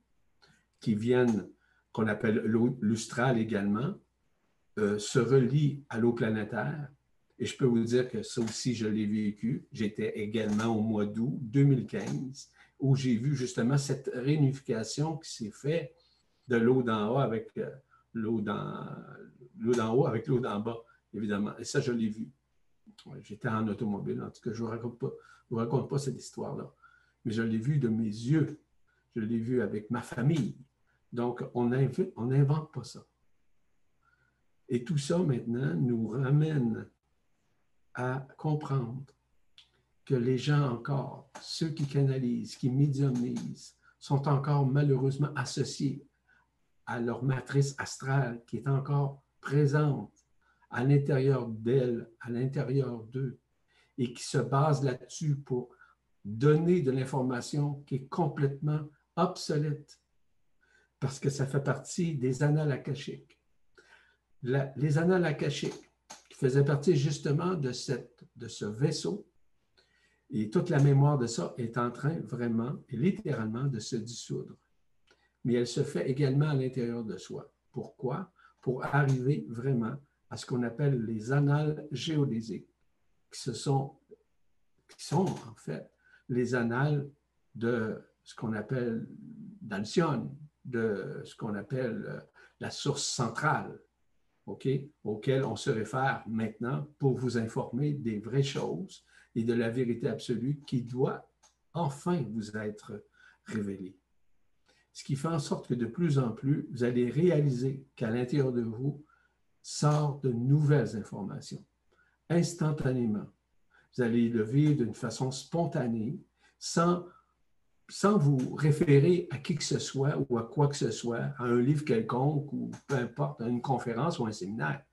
qui viennent, qu'on appelle l'eau lustrale également, euh, se relient à l'eau planétaire. Et je peux vous dire que ça aussi, je l'ai vécu. J'étais également au mois d'août 2015, où j'ai vu justement cette réunification qui s'est faite de l'eau d'en haut avec euh, l'eau d'en haut avec l'eau d'en bas, évidemment. Et ça, je l'ai vu. J'étais en automobile. En tout cas, je ne vous vous raconte pas cette histoire-là mais je l'ai vu de mes yeux. Je l'ai vu avec ma famille. Donc, on n'invente pas ça. Et tout ça, maintenant, nous ramène à comprendre que les gens encore, ceux qui canalisent, qui médiumnisent, sont encore malheureusement associés à leur matrice astrale qui est encore présente à l'intérieur d'elles, à l'intérieur d'eux, et qui se base là-dessus pour donner de l'information qui est complètement obsolète parce que ça fait partie des annales akashiques. les annales akashiques qui faisaient partie justement de, cette, de ce vaisseau et toute la mémoire de ça est en train vraiment et littéralement de se dissoudre. Mais elle se fait également à l'intérieur de soi. Pourquoi? Pour arriver vraiment à ce qu'on appelle les annales géodésiques, qui, sont, qui sont en fait les annales de ce qu'on appelle d'Alcyone, de ce qu'on appelle euh, la source centrale, OK, auquel on se réfère maintenant pour vous informer des vraies choses et de la vérité absolue qui doit enfin vous être révélée. Ce qui fait en sorte que de plus en plus, vous allez réaliser qu'à l'intérieur de vous sortent de nouvelles informations, instantanément. Vous allez le vivre d'une façon spontanée, sans sans vous référer à qui que ce soit ou à quoi que ce soit, à un livre quelconque ou peu importe, à une conférence ou un séminaire.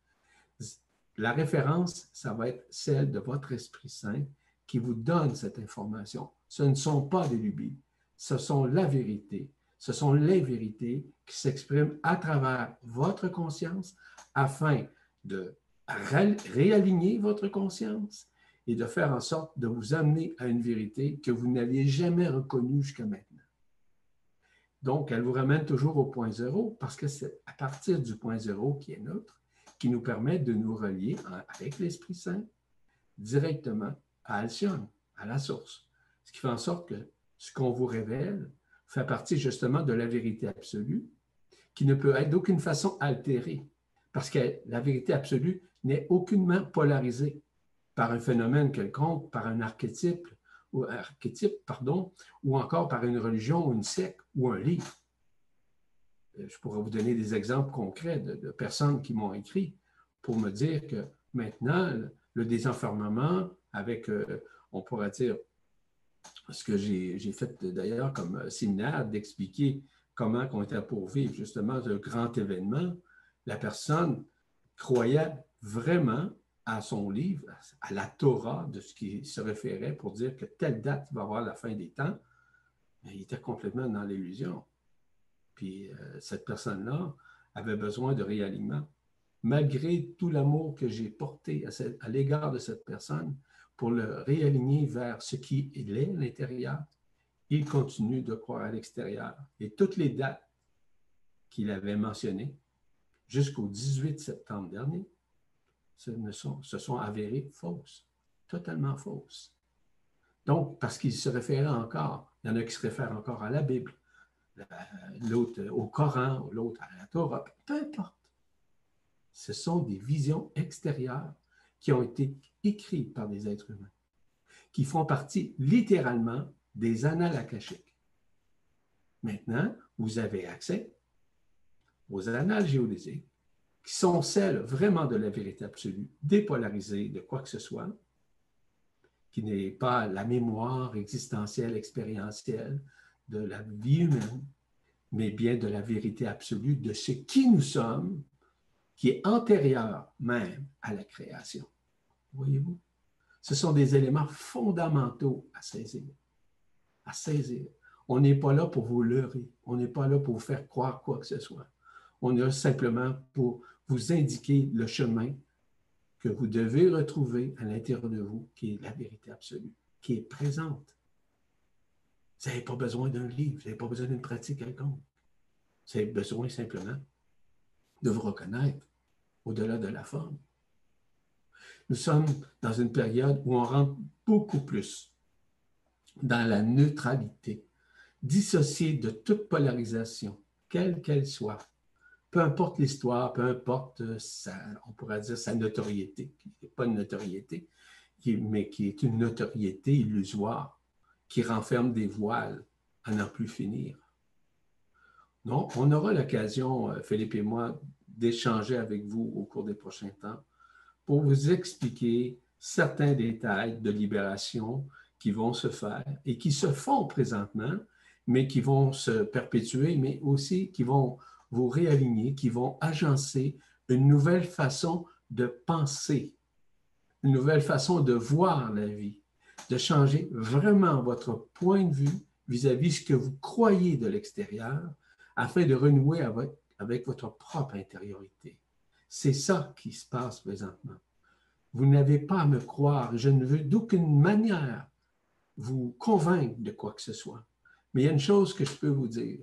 La référence, ça va être celle de votre Esprit Saint qui vous donne cette information. Ce ne sont pas des lubies, ce sont la vérité. Ce sont les vérités qui s'expriment à travers votre conscience afin de réaligner votre conscience et de faire en sorte de vous amener à une vérité que vous n'aviez jamais reconnue jusqu'à maintenant. Donc, elle vous ramène toujours au point zéro parce que c'est à partir du point zéro qui est neutre qui nous permet de nous relier avec l'Esprit Saint directement à Alcyone, à la source. Ce qui fait en sorte que ce qu'on vous révèle fait partie justement de la vérité absolue qui ne peut être d'aucune façon altérée parce que la vérité absolue n'est aucunement polarisée par un phénomène quelconque, par un archétype, ou, archétype pardon, ou encore par une religion une secte ou un livre. Euh, je pourrais vous donner des exemples concrets de, personnes qui m'ont écrit pour me dire que maintenant, le désenfermement avec, euh, on pourrait dire, ce que j'ai fait d'ailleurs comme séminaire, d'expliquer comment on était pour vivre justement ce grand événement, la personne croyait vraiment à son livre, à la Torah de ce qui se référait pour dire que telle date va avoir la fin des temps, mais il était complètement dans l'illusion. Puis euh, cette personne-là avait besoin de réalignement. Malgré tout l'amour que j'ai porté à, l'égard de cette personne pour le réaligner vers ce qui est l'intérieur, il continue de croire à l'extérieur. Et toutes les dates qu'il avait mentionnées jusqu'au 18 septembre dernier, se, sont, se sont avérées fausses, totalement fausses. Donc, parce qu'ils se référaient encore, il y en a qui se réfèrent encore à la Bible, l'autre au Coran, l'autre à la Torah, peu importe. Ce sont des visions extérieures qui ont été écrites par des êtres humains, qui font partie littéralement des annales akashiques. Maintenant, vous avez accès aux annales géodésiques qui sont celles vraiment de la vérité absolue, dépolarisées de quoi que ce soit, qui n'est pas la mémoire existentielle, expérientielle de la vie humaine, mais bien de la vérité absolue de ce qui nous sommes, qui est antérieur même à la création. Voyez-vous? Ce sont des éléments fondamentaux à saisir. À saisir. On n'est pas là pour vous leurrer. On n'est pas là pour vous faire croire quoi que ce soit. On est simplement pour vous indiquer le chemin que vous devez retrouver à l'intérieur de vous, qui est la vérité absolue, qui est présente. Vous n'avez pas besoin d'un livre, vous n'avez pas besoin d'une pratique quelconque. Vous avez besoin simplement de vous reconnaître au-delà de la forme. Nous sommes dans une période où on rentre beaucoup plus dans la neutralité, dissociée de toute polarisation, quelle qu'elle soit peu importe l'histoire, peu importe, euh, sa, on pourrait dire sa notoriété, qui n'est pas une notoriété, mais qui est une notoriété illusoire, qui renferme des voiles à n'en plus finir. Non, on aura l'occasion, euh, Philippe et moi, d'échanger avec vous au cours des prochains temps pour vous expliquer certains détails de libération qui vont se faire et qui se font présentement, mais qui vont se perpétuer, mais aussi qui vont vous réaligner, qui vont agencer une nouvelle façon de penser, une nouvelle façon de voir la vie, de changer vraiment votre point de vue vis-à-vis ce que vous croyez de l'extérieur afin de renouer avec, avec votre propre intériorité. C'est ça qui se passe présentement. Vous n'avez pas à me croire. Je ne veux d'aucune manière vous convaincre de quoi que ce soit. Mais il y a une chose que je peux vous dire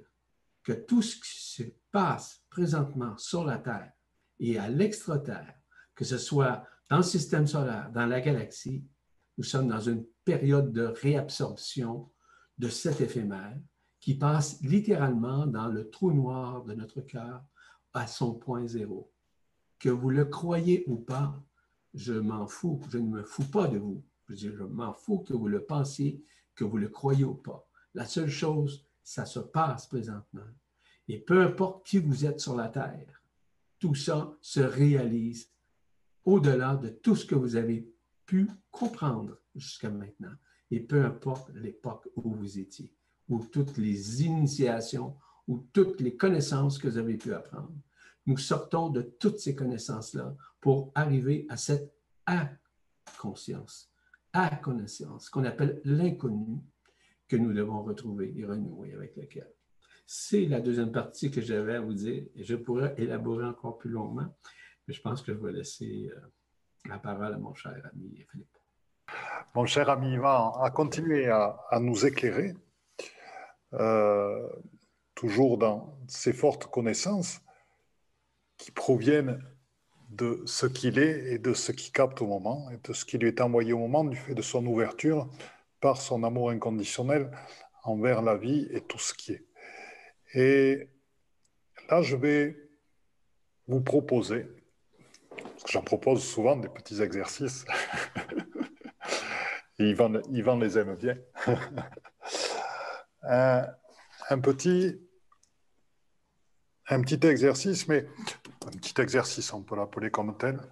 que tout ce qui se passe présentement sur la Terre et à l'extra-terre, que ce soit dans le système solaire, dans la galaxie, nous sommes dans une période de réabsorption de cet éphémère qui passe littéralement dans le trou noir de notre cœur à son point zéro. Que vous le croyez ou pas, je m'en fous, je ne me fous pas de vous. Je, m'en fous que vous le pensiez, que vous le croyez ou pas. La seule chose, ça se passe présentement. Et peu importe qui vous êtes sur la terre, tout ça se réalise au-delà de tout ce que vous avez pu comprendre jusqu'à maintenant. Et peu importe l'époque où vous étiez, ou toutes les initiations, ou toutes les connaissances que vous avez pu apprendre. Nous sortons de toutes ces connaissances-là pour arriver à cette inconscience, à connaissance, qu'on appelle l'inconnu, que nous devons retrouver et renouer avec lequel. C'est la deuxième partie que j'avais à vous dire et je pourrais élaborer encore plus longuement, mais je pense que je vais laisser euh, la parole à mon cher ami Philippe. Mon cher ami Ivan a continué à, nous éclairer, euh, toujours dans ses fortes connaissances qui proviennent de ce qu'il est et de ce qu'il capte au moment, et de ce qui lui est envoyé au moment du fait de son ouverture par son amour inconditionnel envers la vie et tout ce qui est. Et là, je vais vous proposer, j'en propose souvent des petits exercices, Yvan, Yvan les aime bien, un, petit, un petit exercice, mais un petit exercice, on peut l'appeler comme tel.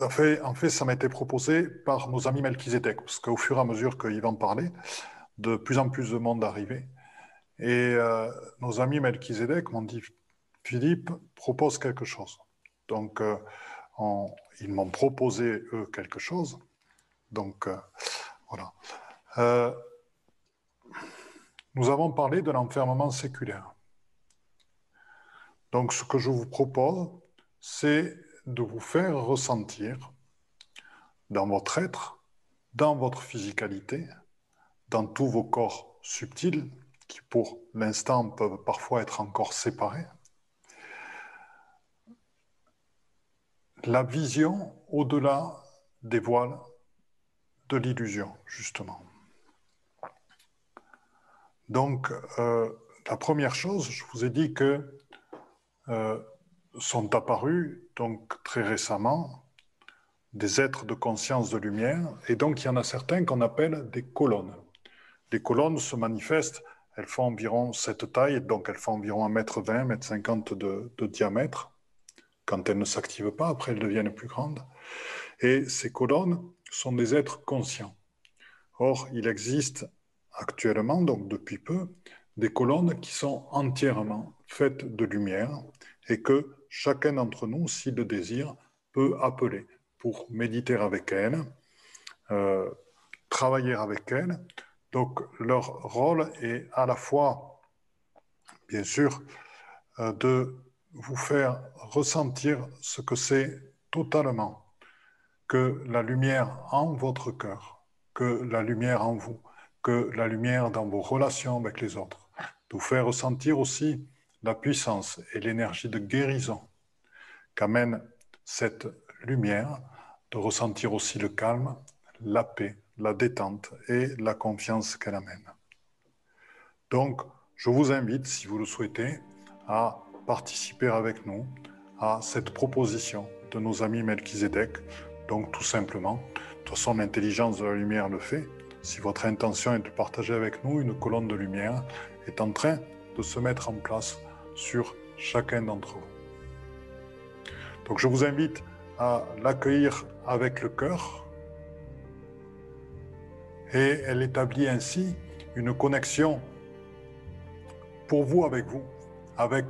En, fait, ça m'a été proposé par nos amis Melchizedek, parce qu'au fur et à mesure qu'ils vont parler, de plus en plus de monde arrivait. Et euh, nos amis Melchizedek m'ont dit Philippe propose quelque chose. Donc, euh, ils m'ont proposé, eux, quelque chose. Donc, voilà. Nous avons parlé de l'enfermement séculaire. Donc ce que je vous propose, c'est de vous faire ressentir dans votre être, dans votre physicalité, dans tous vos corps subtils, qui pour l'instant peuvent parfois être encore séparés, la vision au-delà des voiles de l'illusion, justement. Donc, euh, la première chose, je vous ai dit que euh, sont apparus donc très récemment des êtres de conscience de lumière, et donc il y en a certains qu'on appelle des colonnes. Les colonnes se manifestent, elles font environ cette taille, donc elles font environ 1m20, 1m50 de, de diamètre. Quand elles ne s'activent pas, après elles deviennent plus grandes. Et ces colonnes sont des êtres conscients. Or, il existe actuellement, donc depuis peu, des colonnes qui sont entièrement faites de lumière et que chacun d'entre nous, s'il le désire, peut appeler pour méditer avec elles, euh, travailler avec elles. Donc leur rôle est à la fois, bien sûr, euh, de vous faire ressentir ce que c'est totalement que la lumière en votre cœur, que la lumière en vous, que la lumière dans vos relations avec les autres, de vous faire ressentir aussi la puissance et l'énergie de guérison qu'amène cette lumière, de ressentir aussi le calme, la paix, la détente et la confiance qu'elle amène. Donc, je vous invite, si vous le souhaitez, à participer avec nous à cette proposition de nos amis Melchizedek. Donc, tout simplement, de toute façon, l'intelligence de la lumière le fait, si votre intention est de partager avec nous, une colonne de lumière est en train de se mettre en place sur chacun d'entre vous. Donc je vous invite à l'accueillir avec le cœur et elle établit ainsi une connexion pour vous avec vous, avec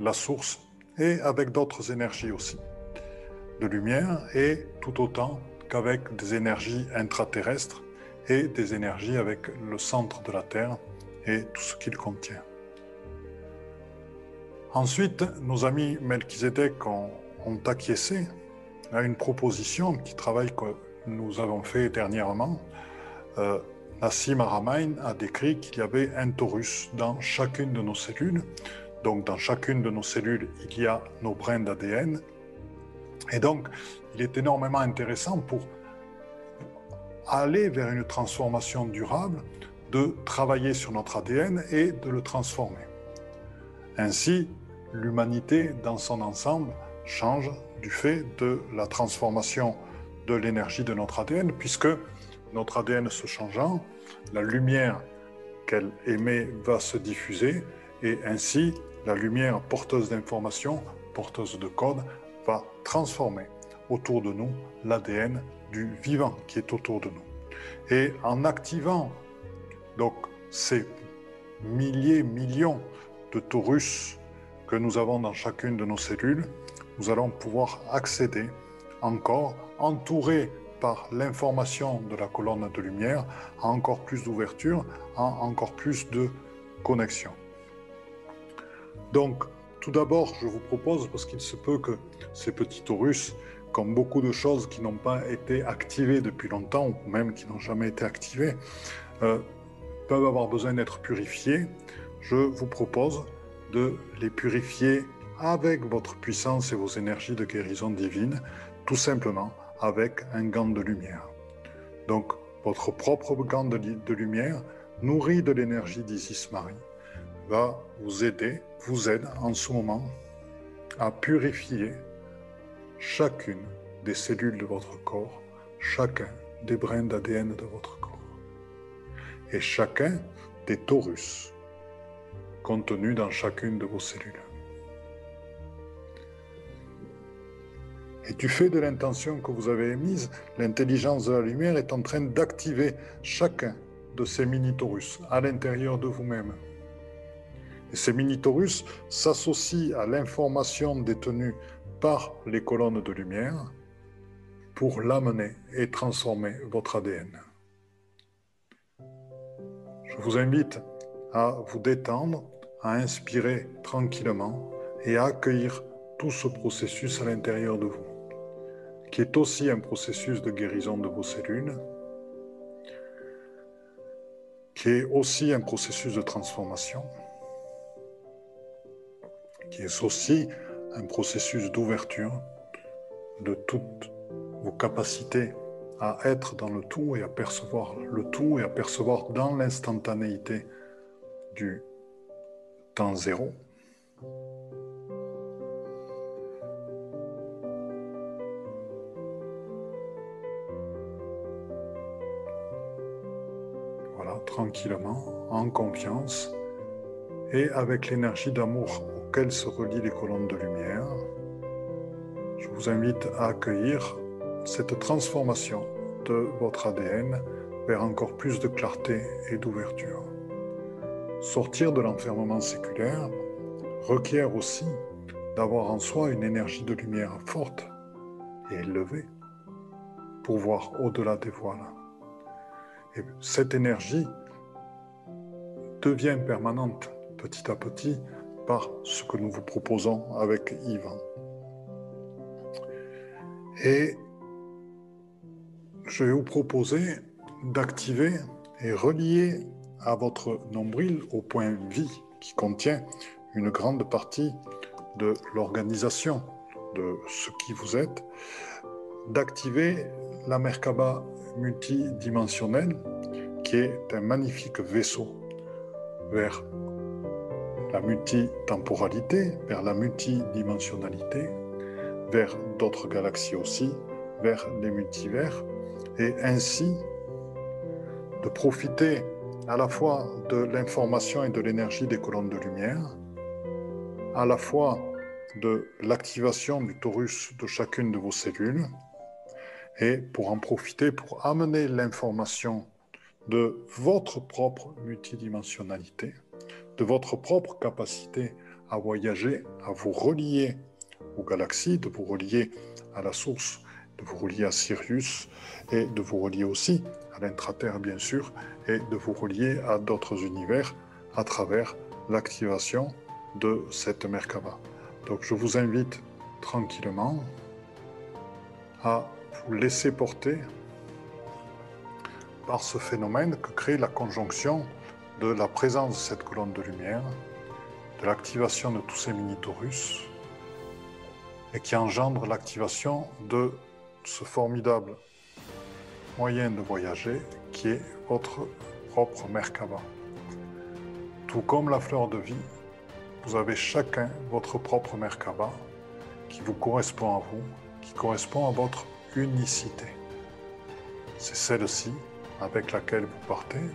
la source et avec d'autres énergies aussi, de lumière et tout autant qu'avec des énergies intraterrestres et des énergies avec le centre de la Terre et tout ce qu'il contient. Ensuite, nos amis Melchizedek ont, ont acquiescé à une proposition, un petit travail que nous avons fait dernièrement. Euh, Nassim Aramain a décrit qu'il y avait un taurus dans chacune de nos cellules. Donc dans chacune de nos cellules, il y a nos brins d'ADN. Et donc, il est énormément intéressant pour aller vers une transformation durable, de travailler sur notre ADN et de le transformer. Ainsi, l'humanité dans son ensemble change du fait de la transformation de l'énergie de notre ADN, puisque notre ADN se changeant, la lumière qu'elle émet va se diffuser et ainsi la lumière porteuse d'informations, porteuse de codes, va transformer autour de nous l'ADN du vivant qui est autour de nous. Et en activant donc ces milliers, millions de taurus que nous avons dans chacune de nos cellules, nous allons pouvoir accéder encore, entourés par l'information de la colonne de lumière, à encore plus d'ouverture, à encore plus de connexion. Donc, tout d'abord, je vous propose, parce qu'il se peut que ces petits taurus, comme beaucoup de choses qui n'ont pas été activées depuis longtemps, ou même qui n'ont jamais été activées, euh, peuvent avoir besoin d'être purifiés, je vous propose de les purifier avec votre puissance et vos énergies de guérison divine, tout simplement avec un gant de lumière. Donc, votre propre gant de, lumière, nourri de l'énergie d'Isis Marie, va vous aider, vous aide en ce moment à purifier chacune des cellules de votre corps, chacun des brins d'ADN de votre corps, et chacun des taurus contenus dans chacune de vos cellules. Et du fait de l'intention que vous avez émise, l'intelligence de la lumière est en train d'activer chacun de ces mini-taurus à l'intérieur de vous-même. Et ces mini-taurus s'associent à l'information détenue par les colonnes de lumière pour l'amener et transformer votre ADN. Je vous invite à vous détendre, à inspirer tranquillement et à accueillir tout ce processus à l'intérieur de vous qui est aussi un processus de guérison de vos cellules, qui est aussi un processus de transformation, qui est aussi un processus d'ouverture de toutes vos capacités à être dans le tout et à percevoir le tout et à percevoir dans l'instantanéité du zéro. tranquillement, en confiance et avec l'énergie d'amour auquel se relient les colonnes de lumière. Je vous invite à accueillir cette transformation de votre ADN vers encore plus de clarté et d'ouverture. Sortir de l'enfermement séculaire requiert aussi d'avoir en soi une énergie de lumière forte et élevée pour voir au-delà des voiles. Et cette énergie devient permanente petit à petit par ce que nous vous proposons avec Yvan. Et je vais vous proposer d'activer et relier à votre nombril au point vie qui contient une grande partie de l'organisation de ce qui vous êtes, d'activer la Merkaba multidimensionnelle qui est un magnifique vaisseau vers la multitemporalité, vers la multidimensionnalité, vers d'autres galaxies aussi, vers les multivers, et ainsi de profiter à la fois de l'information et de l'énergie des colonnes de lumière, à la fois de l'activation du torus de chacune de vos cellules, et pour en profiter pour amener l'information de votre propre multidimensionnalité, de votre propre capacité à voyager, à vous relier aux galaxies, de vous relier à la source, de vous relier à Sirius et de vous relier aussi à l'intraterre bien sûr et de vous relier à d'autres univers à travers l'activation de cette Merkaba. Donc je vous invite tranquillement à vous laisser porter par ce phénomène que crée la conjonction de la présence de cette colonne de lumière de l'activation de tous ces mini-taurus et qui engendre l'activation de ce formidable moyen de voyager qui est votre propre Merkaba. Tout comme la fleur de vie, vous avez chacun votre propre Merkaba qui vous correspond à vous, qui correspond à votre unicité. C'est celle-ci avec laquelle vous partez.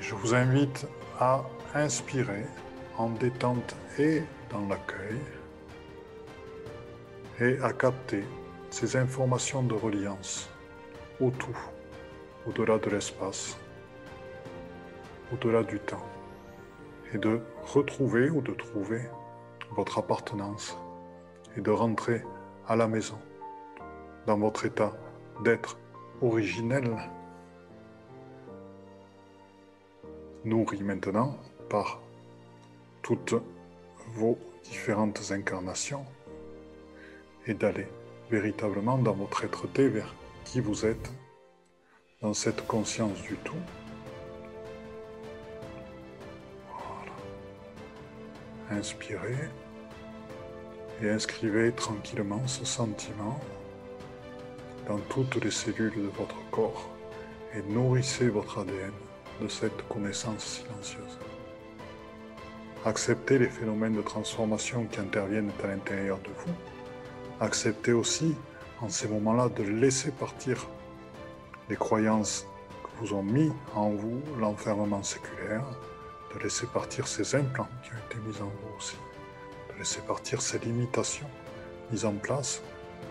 Je vous invite à inspirer en détente et dans l'accueil et à capter ces informations de reliance au tout, au-delà de l'espace, au-delà du temps, et de retrouver ou de trouver votre appartenance et de rentrer à la maison, dans votre état d'être originel, nourri maintenant par toutes vos différentes incarnations, et d'aller véritablement dans votre être-té vers qui vous êtes, dans cette conscience du tout. Voilà. Inspirez et inscrivez tranquillement ce sentiment dans toutes les cellules de votre corps et nourrissez votre ADN de cette connaissance silencieuse. Acceptez les phénomènes de transformation qui interviennent à l'intérieur de vous. Acceptez aussi en ces moments-là de laisser partir les croyances que vous ont mis en vous l'enfermement séculaire, de laisser partir ces implants qui ont été mis en vous aussi laissez partir ces limitations mises en place.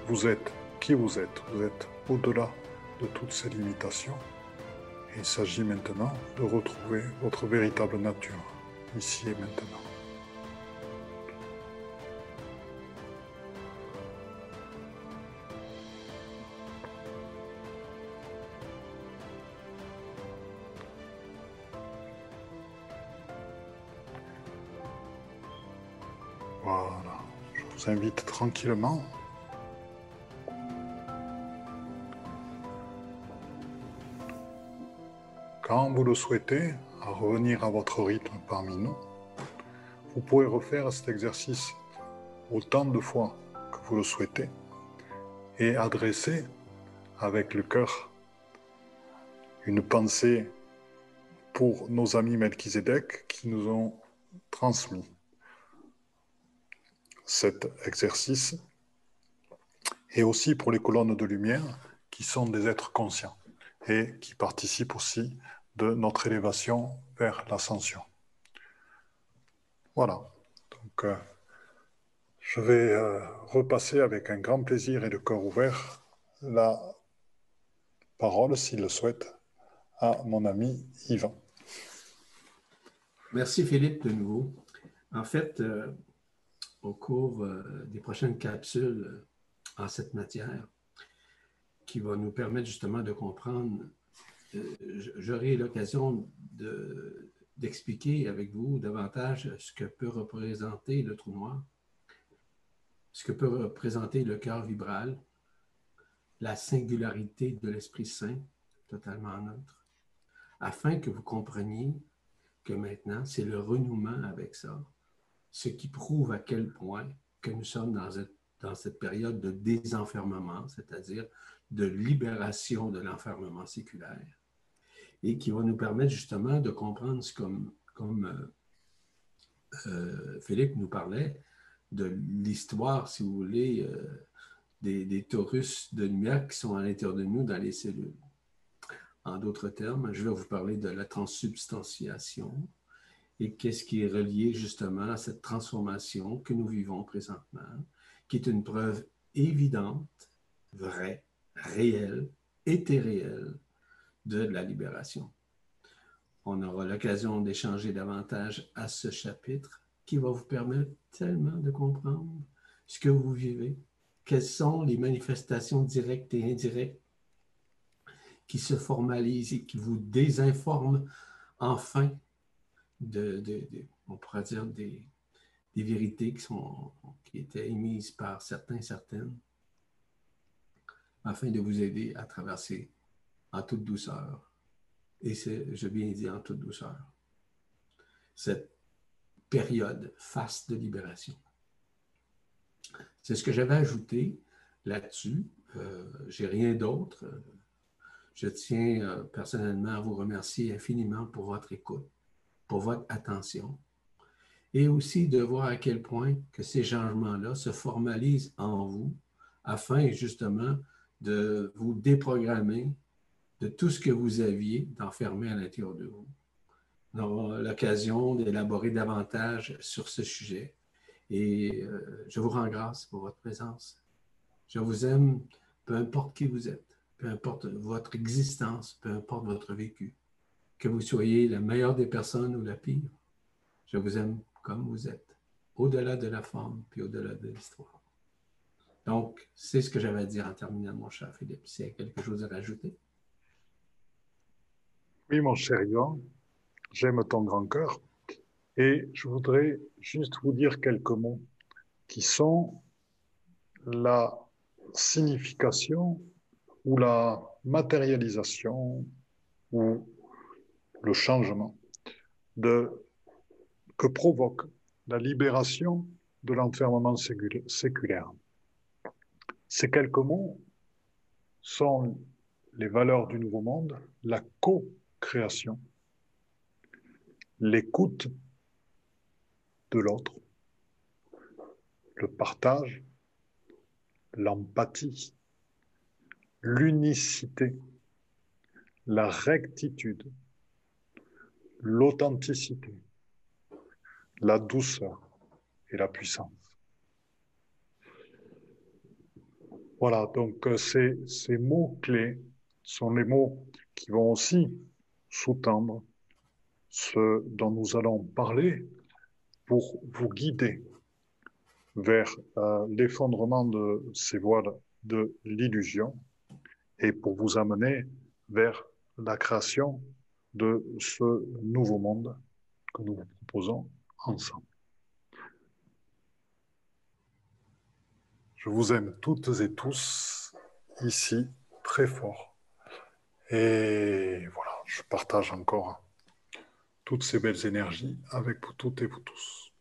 Vous êtes qui vous êtes. Vous êtes au-delà de toutes ces limitations. Il s'agit maintenant de retrouver votre véritable nature, ici et maintenant. Vous invite tranquillement quand vous le souhaitez, à revenir à votre rythme parmi nous. Vous pouvez refaire cet exercice autant de fois que vous le souhaitez et adresser avec le cœur une pensée pour nos amis Melchizedek qui nous ont transmis cet exercice, et aussi pour les colonnes de lumière, qui sont des êtres conscients et qui participent aussi de notre élévation vers l'ascension. Voilà. Donc, euh, je vais euh, repasser avec un grand plaisir et le cœur ouvert la parole, s'il le souhaite, à mon ami Yvan. Merci Philippe de nouveau. En fait, euh, au cours euh, des prochaines capsules euh, en cette matière qui va nous permettre justement de comprendre. Euh, j'aurai l'occasion d'expliquer avec vous davantage ce que peut représenter le trou noir, ce que peut représenter le cœur vibral, la singularité de l'Esprit Saint, totalement neutre, afin que vous compreniez que maintenant, c'est le renouement avec ça, ce qui prouve à quel point que nous sommes dans, cette période de désenfermement, c'est-à-dire de libération de l'enfermement séculaire, et qui va nous permettre justement de comprendre, comme, comme euh, euh, Philippe nous parlait, de l'histoire, si vous voulez, euh, des, des taurus de lumière qui sont à l'intérieur de nous dans les cellules. En d'autres termes, je vais vous parler de la transsubstantiation, et qu'est-ce qui est relié justement à cette transformation que nous vivons présentement, qui est une preuve évidente, vraie, réelle, éthéréelle de la libération. On aura l'occasion d'échanger davantage à ce chapitre qui va vous permettre tellement de comprendre ce que vous vivez, quelles sont les manifestations directes et indirectes qui se formalisent et qui vous désinforment enfin de, on pourrait dire, des, vérités qui, étaient émises par certains, certaines, afin de vous aider à traverser en toute douceur. Et c'est, je viens dire, en toute douceur. cette période faste de libération. C'est ce que j'avais ajouté là-dessus. Euh, J'ai rien d'autre. Je tiens euh, personnellement à vous remercier infiniment pour votre écoute, pour votre attention, et aussi de voir à quel point que ces changements-là se formalisent en vous afin justement de vous déprogrammer de tout ce que vous aviez d'enfermé à l'intérieur de vous. On aura l'occasion d'élaborer davantage sur ce sujet. Et euh, je vous rends grâce pour votre présence. Je vous aime, peu importe qui vous êtes, peu importe votre existence, peu importe votre vécu. Que vous soyez la meilleure des personnes ou la pire. Je vous aime comme vous êtes, au-delà de la forme, puis au-delà de l'histoire. Donc, c'est ce que j'avais à dire en terminant, mon cher Philippe. S'il y a quelque chose à rajouter? Oui, mon cher Yvan, j'aime ton grand cœur. Et je voudrais juste vous dire quelques mots qui sont la signification ou la matérialisation ou le changement que provoque la libération de l'enfermement séculaire. Ces quelques mots sont les valeurs du nouveau monde, la co-création, l'écoute de l'autre, le partage, l'empathie, l'unicité, la rectitude, l'authenticité, la douceur et la puissance. Voilà, donc euh, ces, mots-clés sont les mots qui vont aussi sous-tendre ce dont nous allons parler pour vous guider vers euh, l'effondrement de ces voiles de l'illusion et pour vous amener vers la création de ce nouveau monde que nous vous proposons ensemble. Je vous aime toutes et tous ici très fort. Et voilà, je partage encore toutes ces belles énergies avec vous toutes et vous tous.